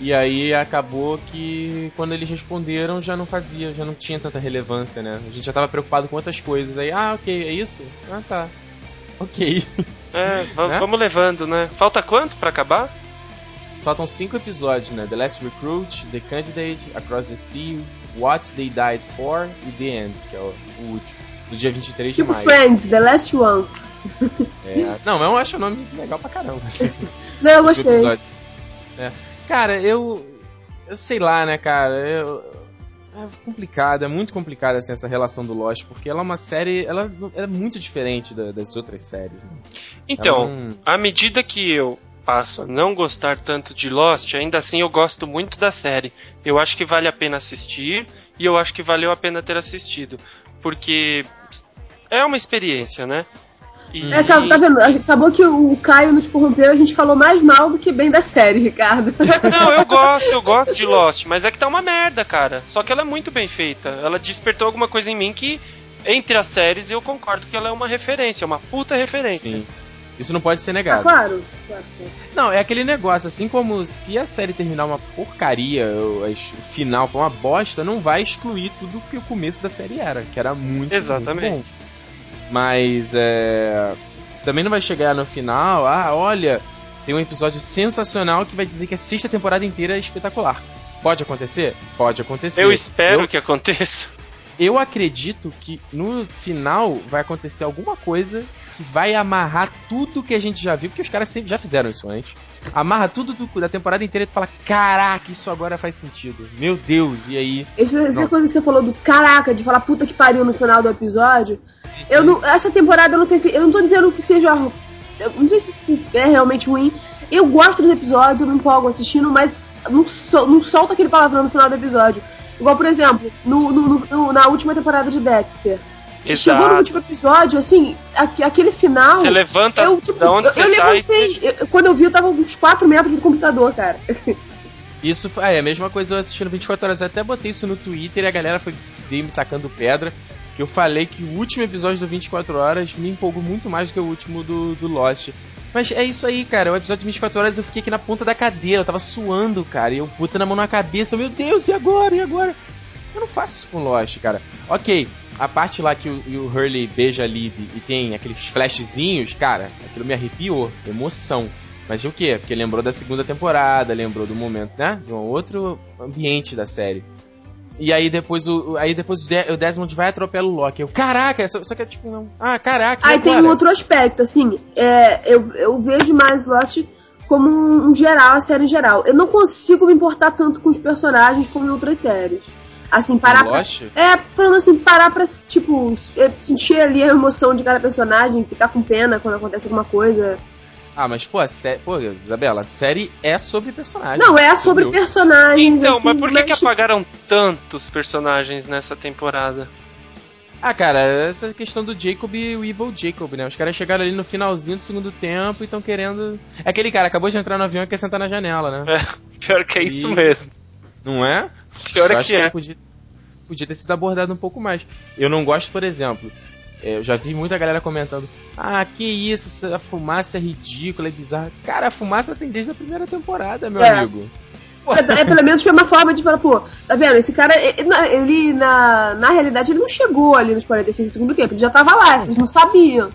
E aí acabou que quando eles responderam já não fazia, já não tinha tanta relevância, né? A gente já tava preocupado com outras coisas. Aí, ah, ok, é isso? Ah, tá. Ok. É, Né? vamos levando, né? Falta quanto pra acabar? Faltam cinco episódios, né? The Last Recruit, The Candidate, Across the Sea, What They Died For e The End, que é o, o último, do dia 23 Tipo de maio. Friends, The Last One. É, não, mas eu acho o nome legal pra caramba. Não, eu gostei. episódio. É. Cara, eu. Eu sei lá, né, cara? Eu, é complicado, é muito complicado assim, essa relação do Lost, porque ela é uma série. Ela é muito diferente da- das outras séries. né? Então, não- à medida que eu passo a não gostar tanto de Lost, ainda assim eu gosto muito da série. Eu acho que vale a pena assistir e eu acho que valeu a pena ter assistido. Porque é uma experiência, né? E... É, tá, tá vendo? Acabou que o Caio nos corrompeu e a gente falou mais mal do que bem da série, Ricardo. Não, eu gosto, eu gosto de Lost, mas é que tá uma merda, cara. Só que ela é muito bem feita. Ela despertou alguma coisa em mim que, entre as séries, eu concordo que ela é uma referência, uma puta referência. Sim. Isso não pode ser Ah, negado. claro. claro, claro. Não, é aquele negócio, assim como se a série terminar uma porcaria, o final for uma bosta, não vai excluir tudo que o começo da série era, que era muito, Exatamente. muito bom. Mas é. Você também não vai chegar no final, ah, olha, tem um episódio sensacional que vai dizer que a sexta temporada inteira é espetacular. Pode acontecer? Pode acontecer. Eu espero Eu- que aconteça. eu acredito que no final vai acontecer alguma coisa que vai amarrar tudo que a gente já viu, porque os caras sempre já fizeram isso antes. Amarra tudo do- da temporada inteira e tu fala: Caraca, isso agora faz sentido. Meu Deus, e aí? Essa, essa coisa que você falou do caraca, de falar puta que pariu no final do episódio. Eu não, essa temporada eu não teve. Eu não tô dizendo que seja. não sei se, se é realmente ruim. Eu gosto dos episódios, eu me empolgo assistindo, mas não, sol- não solta aquele palavrão no final do episódio. Igual, por exemplo, no, no- no- na última temporada de Dexter. Chegou no Exato. último episódio, assim, aque- aquele final. Você levanta eu, tipo, da onde eu, você eu tá levantei. eu- quando eu vi, eu tava uns 4 metros do computador, cara. Isso foi- é a mesma coisa eu assistindo 24 horas. Eu até botei isso no Twitter e a galera foi veio me tacando pedra. Que eu falei que o último episódio do 24 horas me empolgou muito mais do que o último do, do Lost. Mas é isso aí, cara. O episódio de 24 horas eu fiquei aqui na ponta da cadeira, eu tava suando, cara. E eu botando a mão na cabeça, meu Deus, e agora? E agora? Eu não faço isso com Lost, cara. Ok, a parte lá que o, o Hurley beija a Liv e tem aqueles flashzinhos, cara, aquilo me arrepiou. Emoção. Mas o quê? Porque lembrou da segunda temporada, lembrou do momento, né? De um outro ambiente da série. E aí depois o, aí depois o, De- o Desmond vai e atropela o Loki. Eu, caraca, só, só que é tipo, não. Ah, caraca, Aí tem um outro aspecto, assim, é, eu, eu vejo mais Lost como um, um geral, a série em geral. Eu não consigo me importar tanto com os personagens como em outras séries. Assim, parar pra? É, falando assim, parar pra, tipo, é, sentir ali a emoção de cada personagem, ficar com pena quando acontece alguma coisa. Ah, mas pô, a sé... pô, Isabela, a série é sobre personagem. Não, é sobre Entendeu? personagens. Então, assim, mas por que, que tipo, apagaram tantos personagens nessa temporada? Ah, cara, essa questão do Jacob e o Evil Jacob, né? Os caras chegaram ali no finalzinho do segundo tempo e estão querendo. É aquele cara acabou de entrar no avião e quer sentar na janela, né? É, pior que é isso E- mesmo. Não é? Pior é acho que isso é. podia, podia ter sido abordado um pouco mais. Eu não gosto, por exemplo, é, eu já vi muita galera comentando: Ah, que isso, essa fumaça é ridícula, é bizarra. Cara, a fumaça tem desde a primeira temporada, meu É. amigo. É, é, pelo menos foi uma forma de falar, pô, tá vendo? Esse cara, ele, na- ele, na, na realidade, ele não chegou ali nos 45 do segundo tempo, ele já tava lá, vocês não sabiam.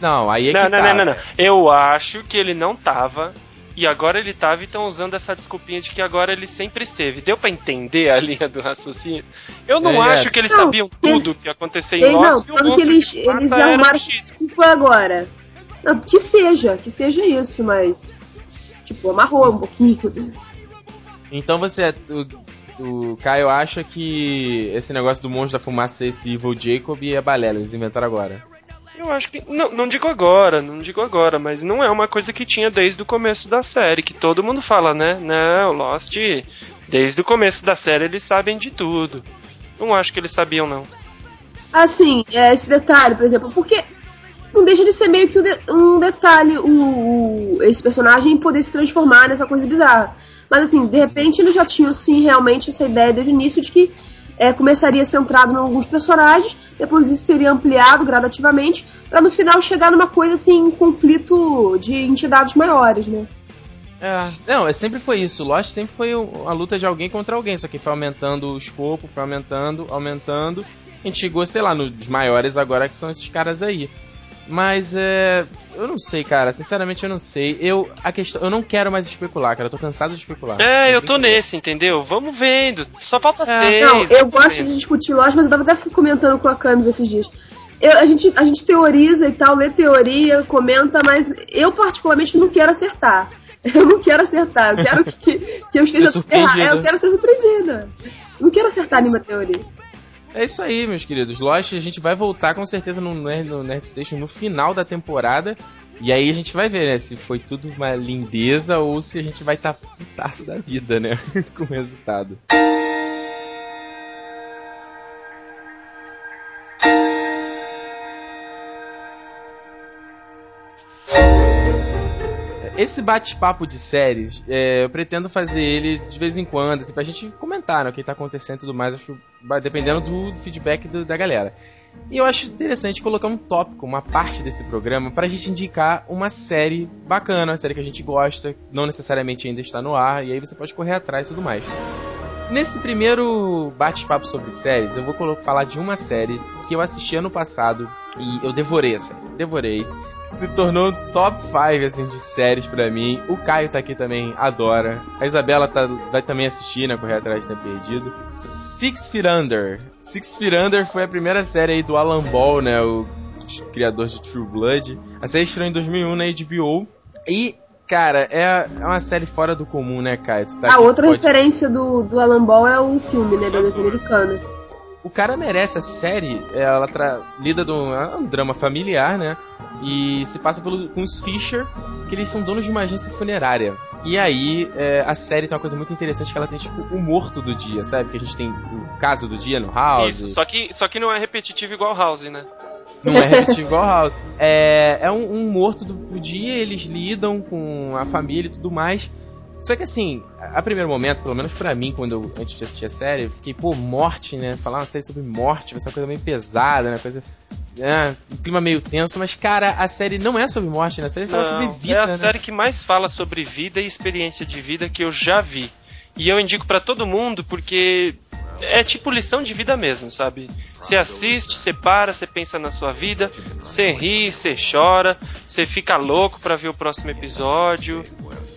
Não, aí é Não, que não, tá. não, não, não. Eu acho que ele não tava. E agora ele tava e estão usando essa desculpinha de que agora ele sempre esteve. Deu pra entender a linha do raciocínio? Eu não É, acho que eles Não, sabiam ele- tudo que ia acontecer em Ele, não, que eles, fumaça eles arrumaram um desculpa agora. Não, que seja, que seja isso, mas. Tipo, amarrou um pouquinho. Então você, o, o Caio acha que esse negócio do monstro da fumaça ser esse Evil Jacob é balela, eles inventaram agora. Eu acho que. Não, não digo agora, não digo agora, mas não é uma coisa que tinha desde o começo da série, que todo mundo fala, né? Não, Lost, desde o começo da série eles sabem de tudo. Não acho que eles sabiam, não. Assim, é, esse detalhe, por exemplo, porque não deixa de ser meio que um, de- detalhe o, o- esse personagem poder se transformar nessa coisa bizarra. Mas assim, de repente eles já tinham sim realmente essa ideia desde o início de que é, começaria centrado em alguns personagens, depois isso seria ampliado gradativamente, pra no final chegar numa coisa assim, um conflito de entidades maiores, né? É, não, é, sempre foi isso. Lost sempre foi a luta de alguém contra alguém, só que foi aumentando o escopo, foi aumentando, aumentando. A gente chegou, sei lá, nos maiores agora que são esses caras aí. Mas é. Eu não sei, cara. Sinceramente, eu não sei. Eu, a questão, eu não quero mais especular, cara. Eu tô cansado de especular. É, eu tô nesse, entendeu? Vamos vendo. Só falta seis. É, Não, eu gosto vendo. de discutir lógica, mas eu tava até comentando com a Camis esses dias. Eu- a, gente, a gente teoriza e tal, lê teoria, comenta, mas eu particularmente não quero acertar. Eu não quero acertar, eu quero que, que eu esteja errada. É, eu quero ser surpreendida. Não quero acertar nenhuma teoria. É isso aí, meus queridos. Lost, a gente vai voltar com certeza no Nerd, no Nerd Station no final da temporada. E aí a gente vai ver, né, se foi tudo uma lindeza ou se a gente vai estar tá putaço da vida, né, com o resultado. Esse bate-papo de séries, é, eu pretendo fazer ele de vez em quando, assim, pra gente comentar né, o que tá acontecendo e tudo mais, acho, dependendo do feedback do- da galera. E eu acho interessante colocar um tópico, uma parte desse programa, pra gente indicar uma série bacana, uma série que a gente gosta, não necessariamente ainda está no ar, e aí você pode correr atrás e tudo mais. Nesse primeiro bate-papo sobre séries, eu vou falar de uma série que eu assisti ano passado e eu devorei essa. Devorei. Se tornou top 5 assim, de séries pra mim. O Caio tá aqui também, adora. A Isabela tá, vai também assistir, né? Correr atrás de ter perdido. Six Feet Under. Six Feet Under foi a primeira série aí do Alan Ball, né? O criador de True Blood. A série estreou em 2001 na HBO. E, cara, é, é uma série fora do comum, né, Caio? Tá a outra pode- referência do, do Alan Ball é um filme, né, da desenho americana. O cara merece a série, ela tra- lida de um, é um drama familiar, né? E se passa pelo, com os Fisher, que eles são donos de uma agência funerária. E aí, é, a série tem uma coisa muito interessante que ela tem, tipo, o morto do dia, sabe? Que a gente tem o caso do dia no House. Isso, só que, só que não é repetitivo igual House, né? Não é repetitivo igual House. É, é um, um morto do, do dia, eles lidam com a família e tudo mais. Só que assim, a primeiro momento, pelo menos pra mim, quando eu, antes de assistir a série, eu fiquei, pô, morte, né? Falar uma série sobre morte, uma coisa meio pesada, né? Coisa. É, um clima meio tenso, mas cara, a série não é sobre morte, né? A série fala Não, sobre vida, é a né? série que mais fala sobre vida e experiência de vida que eu já vi. E eu indico pra todo mundo porque é tipo lição de vida mesmo, sabe? Você assiste, você para, você pensa na sua vida, você ri, você chora, você fica louco pra ver o próximo episódio.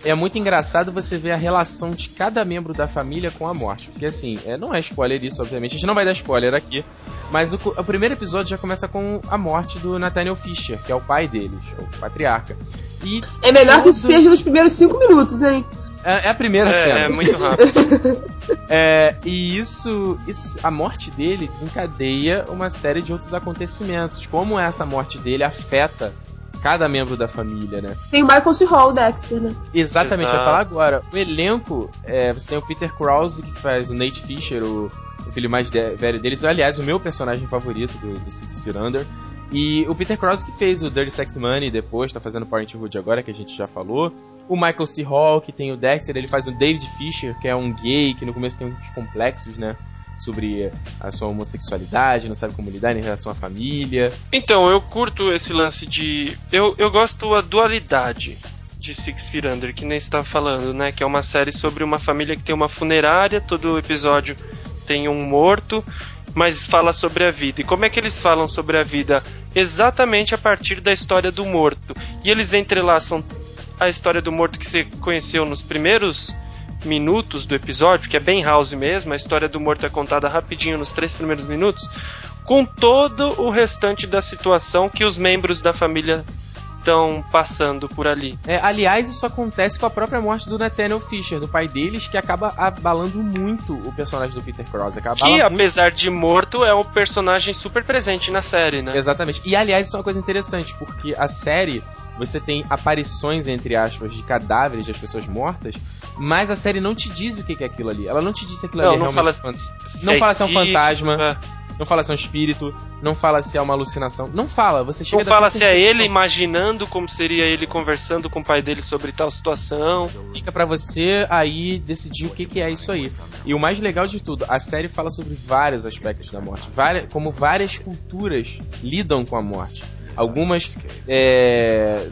É muito engraçado você ver a relação de cada membro da família com a morte. Porque assim, é, não é spoiler isso, obviamente. A gente não vai dar spoiler aqui. Mas o, o primeiro episódio já começa com a morte do Nathaniel Fisher, que é o pai deles, o patriarca. E É melhor que Tudo- isso seja nos primeiros cinco minutos, hein? É, é a primeira cena. É, é muito rápido. É, e isso, isso- a morte dele desencadeia uma série de outros acontecimentos. Como essa morte dele afeta cada membro da família, né? Tem o Michael C. Hall, o Dexter, né? Exatamente, Exato. vai falar agora. O elenco, é, você tem o Peter Krause, que faz o Nate Fisher, o, o filho mais de- velho deles. Aliás, o meu personagem favorito do, do Six Feet Under. E o Peter Krause que fez o Dirty Sex Money depois, tá fazendo Parenthood agora, que a gente já falou. O Michael C. Hall, que tem o Dexter, ele faz o David Fisher, que é um gay, que no começo tem uns complexos, né? Sobre a sua homossexualidade, não sabe como lidar em relação à família. Então, eu curto esse lance de. Eu, eu gosto a dualidade de Six Feet Under, que nem estava falando, né? Que é uma série sobre uma família que tem uma funerária, todo episódio tem um morto, mas fala sobre a vida. E como é que eles falam sobre a vida? Exatamente a partir da história do morto. E eles entrelaçam a história do morto que você conheceu nos primeiros minutos do episódio, que é bem house mesmo, a história do morto é contada rapidinho nos três primeiros minutos, com todo o restante da situação que os membros da família estão passando por ali. É, aliás, isso acontece com a própria morte do Nathaniel Fisher, do pai deles, que acaba abalando muito o personagem do Peter Krause. Acaba Que, abala muito apesar de morto, é um personagem super presente na série, né? Exatamente. E aliás, isso é uma coisa interessante, porque a série você tem aparições, entre aspas, de cadáveres das pessoas mortas, mas a série não te diz o que é aquilo ali. Ela não te diz se aquilo Não, ali é não realmente fala fan- se Não é fala se é um fantasma. Não fala se é um espírito, não fala se é uma alucinação. Não fala, você chega Não fala se é ele imaginando como seria ele conversando com o pai dele sobre tal situação. Fica pra você aí decidir o que, que é isso aí. E o mais legal de tudo, a série fala sobre vários aspectos da morte, várias, como várias culturas lidam com a morte. Algumas é,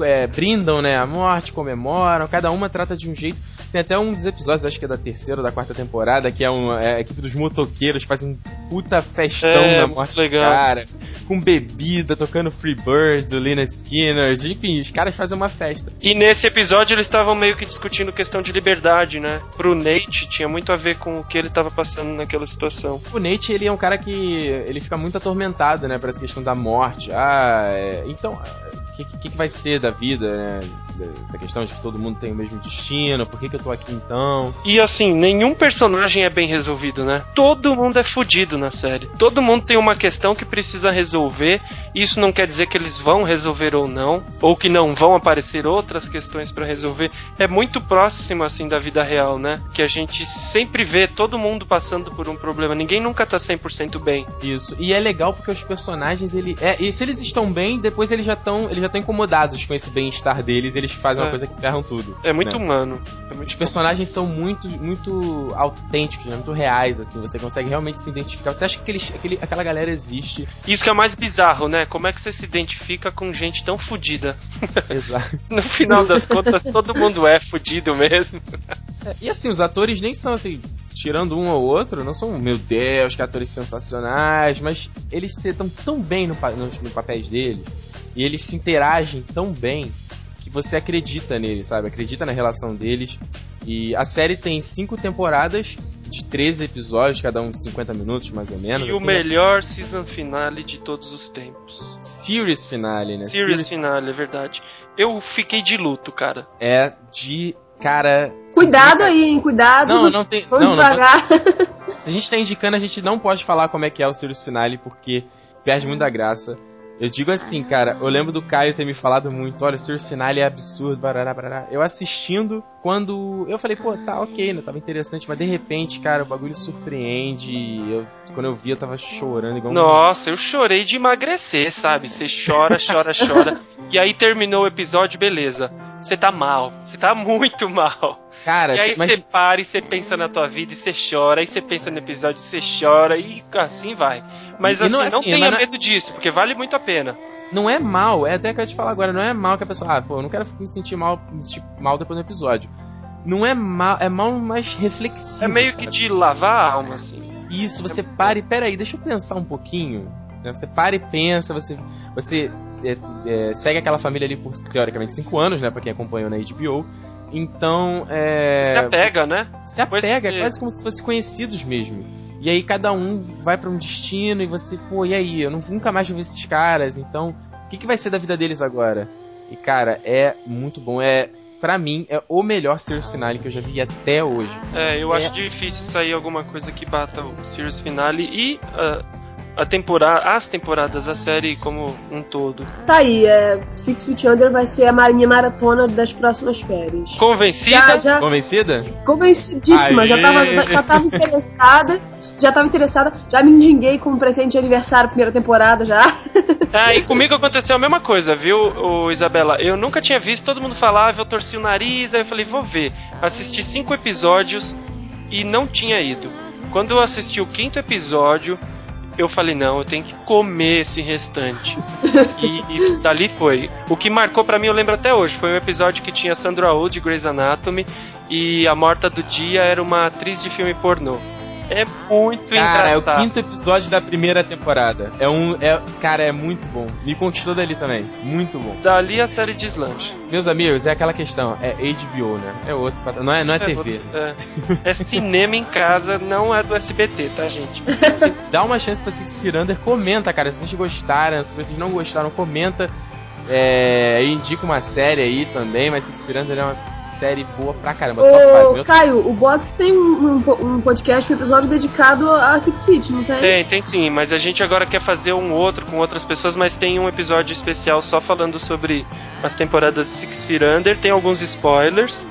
é, brindam né, a morte, comemoram, cada uma trata de um jeito. Tem até um dos episódios, acho que é da terceira ou da quarta temporada, que é, um, é a equipe dos motoqueiros que fazem um puta festão É, na morte legal. do cara. Com bebida, tocando Freebirds do Leonard Skinner. Enfim, os caras fazem uma festa. E nesse episódio eles estavam meio que discutindo questão de liberdade, né? Pro Nate tinha muito a ver com o que ele tava passando naquela situação. O Nate, ele é um cara que ele fica muito atormentado, né, por essa questão da morte. Ah, é, então, o que, que, que vai ser da vida, né? Essa questão de que todo mundo tem o mesmo destino, por que, que eu tô aqui então? E assim, nenhum personagem é bem resolvido, né? Todo mundo é fudido na série. Todo mundo tem uma questão que precisa resolver. Isso não quer dizer que eles vão resolver ou não, ou que não vão aparecer outras questões pra resolver. É muito próximo assim da vida real, né? Que a gente sempre vê todo mundo passando por um problema. Ninguém nunca tá 100% bem. Isso. E é legal porque os personagens, ele. É, e se eles estão bem, depois eles já estão. Eles já estão incomodados com esse bem-estar deles, eles fazem uma É. coisa que ferram tudo. É muito né? humano. É muito Os personagens são muito, muito autênticos, né? muito reais, assim. Você consegue realmente se identificar. Você acha que aqueles, aquele, aquela galera existe. Isso que é o mais bizarro, né? Como é que você se identifica com gente tão fodida? Exato. No final das contas, todo mundo é fudido mesmo. E assim, os atores nem são assim, tirando um ou outro, não são, meu Deus, que atores sensacionais, mas eles se dão tão bem no, nos, no papéis deles, e eles se interagem tão bem que você acredita neles, sabe? Acredita na relação deles. E a série tem cinco temporadas de 13 episódios, cada um de 50 minutos, mais ou menos. E o assim, né? melhor season finale de todos os tempos. Series finale, né? Series finale, é verdade. Eu fiquei de luto, cara. é de. Cara. Cuidado aí, hein? Cuidado. Não, não tem. Vamos Não, não, devagar. Se a gente tá indicando, a gente não pode falar como é que é o Sirius Finale, porque perde muito da graça. Eu digo assim, cara, eu lembro do Caio ter me falado muito, olha, o Sirius Finale é absurdo, barará, barará. Eu assistindo, quando eu falei, pô, tá ok, né, tava interessante, mas de repente, cara, o bagulho surpreende, eu, quando eu vi, eu tava chorando igual um... Nossa, eu chorei de emagrecer, sabe? Você chora, chora, chora. E aí terminou o episódio, beleza. Você tá mal. Você tá muito mal. Cara, E aí mas... você para e você pensa na tua vida e você chora. Aí você pensa no episódio e você chora. E assim vai. Mas assim, não não, é assim, tenha não é- medo disso, porque vale muito a pena. Não é mal, é até que eu ia te falar agora, não é mal que a pessoa, ah, pô, eu não quero me sentir mal, me sentir mal depois do episódio. Não é mal, é mal mais reflexivo. É meio sabe? que de lavar a alma, assim. Isso, você para e peraí, deixa eu pensar um pouquinho. né? Você para e pensa, você, você é, é, segue aquela família ali por teoricamente 5 anos, né? Pra quem acompanhou na HBO. Então, é. Se apega, né? Se Depois apega, é quase como se fossem conhecidos mesmo. E aí cada um vai pra um destino e você, pô, e aí? Eu não- nunca mais vou ver esses caras, então o que, que vai ser da vida deles agora? E cara, é muito bom. É, pra mim, é o melhor Series Finale que eu já vi até hoje. É, eu É. acho difícil sair alguma coisa que bata o Series Finale e ah, a temporada, as temporadas, a série como um todo. Tá aí, é, Six Feet Under vai ser a minha maratona das próximas férias. Convencida? Já, já, Convencida? convencidíssima, já tava, já tava interessada, já tava interessada, já me endinguei com um presente de aniversário, primeira temporada já. Ah, e comigo aconteceu a mesma coisa, viu, ô, Isabela? Eu nunca tinha visto, todo mundo falava, eu torci o nariz, aí eu falei, vou ver. Assisti cinco episódios e não tinha ido. Quando eu assisti o quinto episódio, eu falei, não, eu tenho que comer esse restante. e, e dali foi. O que marcou pra mim, eu lembro até hoje, foi um episódio que tinha Sandra Oh de Grey's Anatomy e a morta do dia era uma atriz de filme pornô. É muito Cara, é o engraçado. quinto episódio da primeira temporada. É um. É, cara, é muito bom. Me conquistou dali também. Muito bom. Dali a série deslancha. Meus amigos, é aquela questão. É HBO, né? É outro. Não é, não é, TV. É, é cinema em casa, não é do SBT, tá, gente? Dá uma chance pra Six Feet Under. Comenta, cara. Se vocês gostaram. Se vocês não gostaram, comenta. É, indica uma série aí também. Mas Six Feet Under é uma série boa pra caramba. Top 5. Ô, Meu Caio, o Box tem um, um, podcast, um episódio dedicado a Six Feet, não tem? Tem, tem sim, mas a gente agora quer fazer um outro com outras pessoas, mas tem um episódio especial só falando sobre as temporadas de Six Feet Under, tem alguns spoilers,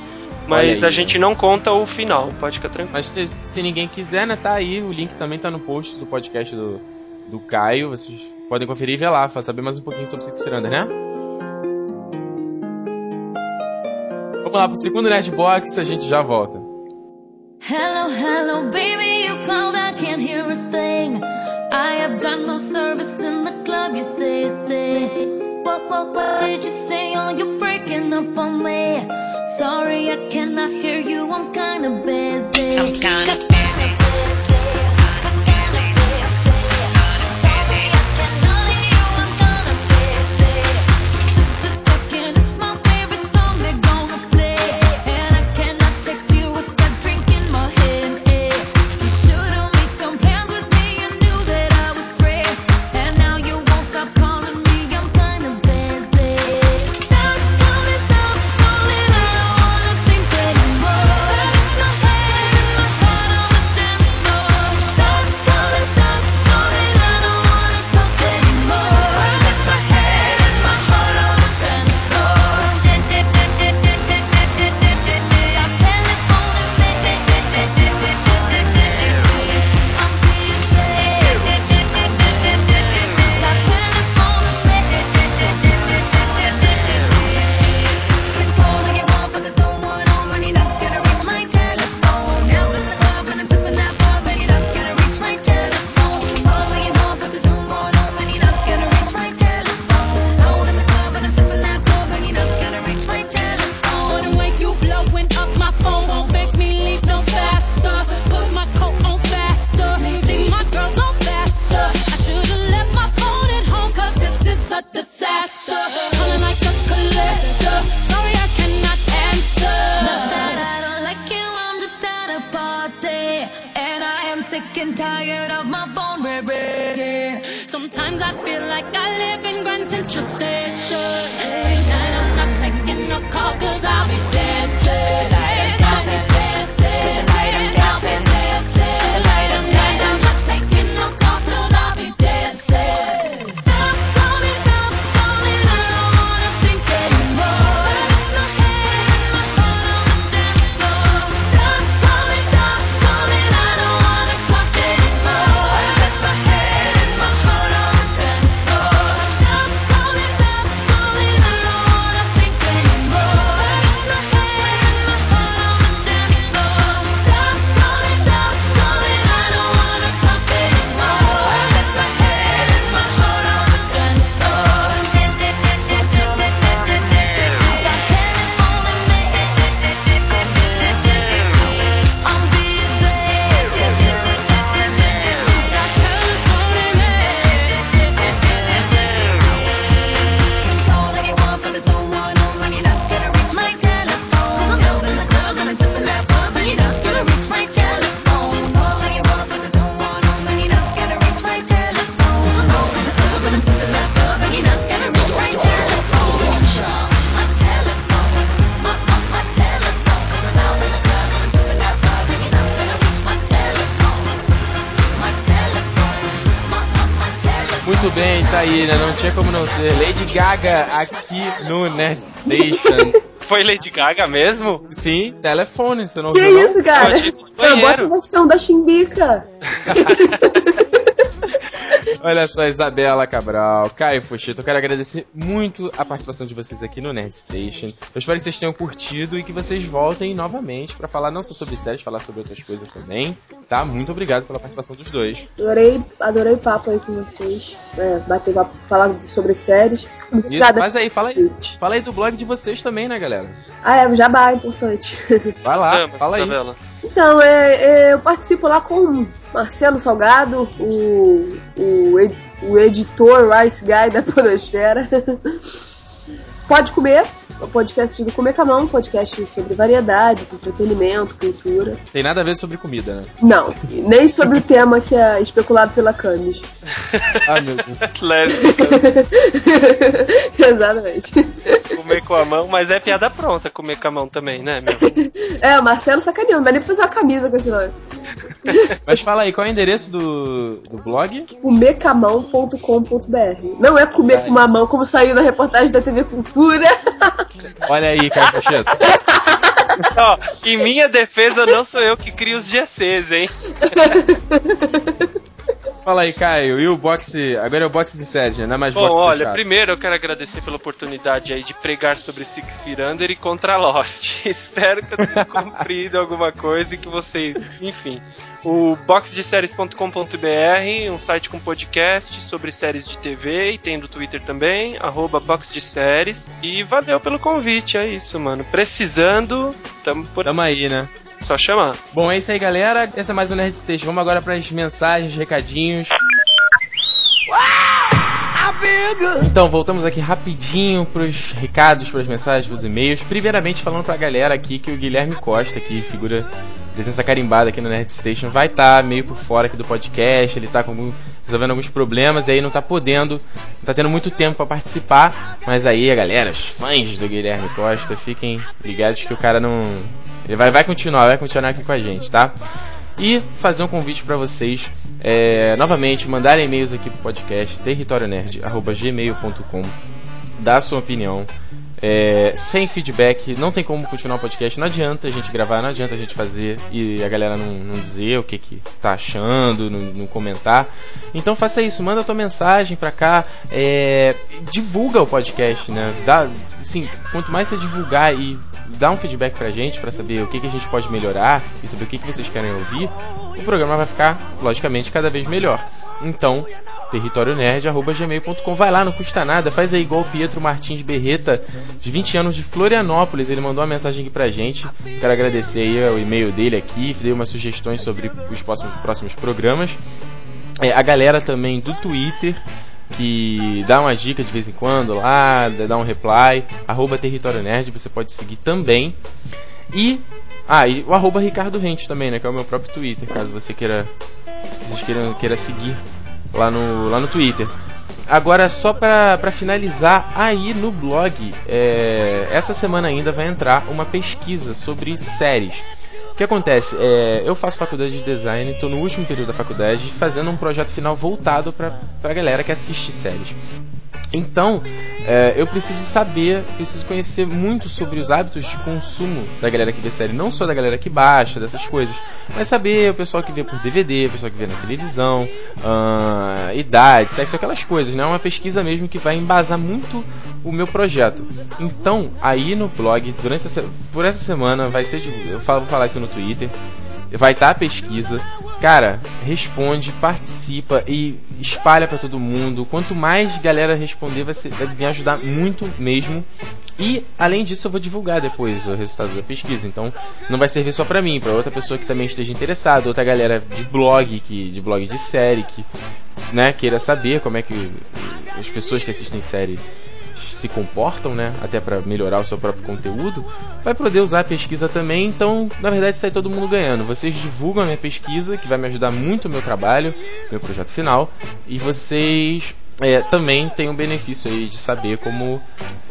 mas Olha a aí, gente não conta o final, pode ficar tranquilo. Mas se, se ninguém quiser, né, tá aí. O link também tá no post do podcast do, do Caio. Vocês podem conferir e ver lá, pra saber mais um pouquinho sobre Six Under, né? Vamos lá pro segundo Nerdbox, a gente já volta. Hello, hello, baby, you called, I can't hear a thing. I have got no service in the club, you say, say. What, what, what did you say? Oh, you're breaking up on me. Sorry, I cannot hear you, I'm kinda busy. I'm kinda né? Não tinha como não ser. Lady Gaga aqui no Nerd Station. Foi Lady Gaga mesmo? Sim, telefone, você não Que ouviu, não? isso, cara? Ir no Eu boto a versão da Chimbica. Olha só, Isabela Cabral, Caio Fuxito, eu quero agradecer muito a participação de vocês aqui no Nerd Station. Eu espero que vocês tenham curtido e que vocês voltem novamente pra falar não só sobre séries, falar sobre outras coisas também, tá? Muito obrigado pela participação dos dois. Adorei, adorei o papo aí com vocês. É, bater papo, falar sobre séries. Isso, Obrigada. faz aí, fala aí. Fala aí do blog de vocês também, né, galera? Ah, é, jabá, é importante. Vai lá, Damas, fala aí. Isabela. Então, é, é, eu participo lá com o Marcelo Salgado, o, o, o editor Rice Guy da Podosfera. Pode Comer, o podcast do Comer com a Mão, podcast sobre variedades, entretenimento, cultura. Tem nada a ver sobre comida, né? Não, nem sobre o tema que é especulado pela Camis. Ah, meu Deus. Leve, Exatamente. comer com a mão, mas é piada pronta comer com a mão também, né, meu? É, o Marcelo sacaneou, não dá nem pra fazer uma camisa com esse nome. Mas fala aí, qual é o endereço do, do blog? Comercamão.com.br. Não é comer com uma mão, como saiu na reportagem da TV Cultura. Olha aí, Caio Fuxito. Ó, em minha defesa, não sou eu que crio os GCs, hein? Fala aí, Caio. E o boxe. Agora é o boxe de série, né? Não é mais Bom, boxe olha, fechado. primeiro eu quero agradecer pela oportunidade aí de pregar sobre Six Feet Under e contra Lost. Espero que eu tenha cumprido alguma coisa e que vocês, enfim. O boxdeséries.com.br, um site com podcast sobre séries de TV e tem do Twitter também, arroba Box de Séries. E valeu pelo convite, é isso, mano. Precisando, tamo por Tamo aí, né? Só chamar. Bom, é isso aí, galera. Esse é mais um Nerd Station. Vamos agora para as mensagens, recadinhos. Então, voltamos aqui rapidinho pros recados, pras mensagens, pros e-mails. Primeiramente, falando pra galera aqui que o Guilherme Costa, que figura presença carimbada aqui no Nerd Station, vai estar meio por fora aqui do podcast. Ele tá com algum- resolvendo alguns problemas e aí não tá podendo, não tá tendo muito tempo pra participar. Mas aí, a galera, os fãs do Guilherme Costa, fiquem ligados que o cara não. Ele vai, vai continuar, vai continuar aqui com a gente, tá? E fazer um convite para vocês, é, novamente, mandarem e-mails aqui pro podcast, territorionerd.gmail.com, dar sua opinião. É, sem feedback, não tem como continuar o podcast, não adianta a gente gravar, não adianta a gente fazer e a galera não, não dizer o que, que tá achando, não, não comentar. Então faça isso, manda tua mensagem pra cá, é, divulga o podcast, né? Dá, assim, quanto mais você divulgar e dar um feedback pra gente pra saber o que, que a gente pode melhorar e saber o que, que vocês querem ouvir, o programa vai ficar, logicamente, cada vez melhor. Então, territorionerd.gmail.com vai lá, não custa nada, faz aí igual o Pietro Martins Berreta, de 20 anos de Florianópolis, ele mandou uma mensagem aqui pra gente, quero agradecer aí o e-mail dele aqui, dei umas sugestões sobre os próximos, próximos programas. É, a galera também do Twitter, que dá uma dica de vez em quando lá, dá um reply, arroba Território Nerd, você pode seguir também. E. Ah, e o arroba Ricardo Rente também, né? Que é o meu próprio Twitter, caso você queira. Vocês queiram, queira seguir lá no, lá no Twitter. Agora, só pra finalizar, aí no blog, é, essa semana ainda vai entrar uma pesquisa sobre séries. O que acontece? É, eu faço faculdade de design, estou no último período da faculdade, fazendo um projeto final voltado para a galera que assiste séries. Então, é, eu preciso saber, preciso conhecer muito sobre os hábitos de consumo da galera que vê série, não só da galera que baixa, dessas coisas, mas saber o pessoal que vê por DVD, o pessoal que vê na televisão, ah, idade, sexo, aquelas coisas, né? Uma pesquisa mesmo que vai embasar muito o meu projeto. Então, aí no blog, durante essa, por essa semana, vai ser. Eu vou falar isso no Twitter. Vai estar a pesquisa. Cara, responde, participa e espalha para todo mundo. Quanto mais galera responder, vai, ser, vai me ajudar muito mesmo. E além disso, eu vou divulgar depois o resultado da pesquisa. Então, não vai servir só para mim, para outra pessoa que também esteja interessada, outra galera de blog, que de blog de série que, né, queira saber como é que as pessoas que assistem série se comportam, né, até para melhorar o seu próprio conteúdo, vai poder usar a pesquisa também. Então, na verdade, sai todo mundo ganhando. Vocês divulgam a minha pesquisa, que vai me ajudar muito no meu trabalho, meu projeto final, e vocês é, também tem o benefício aí de saber como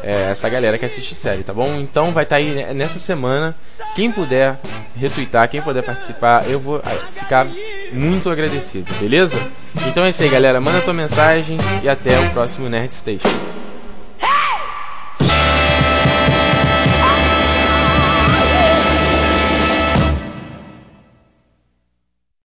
é, essa galera que assiste série, tá bom? Então vai estar aí nessa semana. Quem puder retweetar, quem puder participar, eu vou ficar muito agradecido, beleza? Então é isso aí, galera. Manda tua mensagem e até o próximo Nerd Station.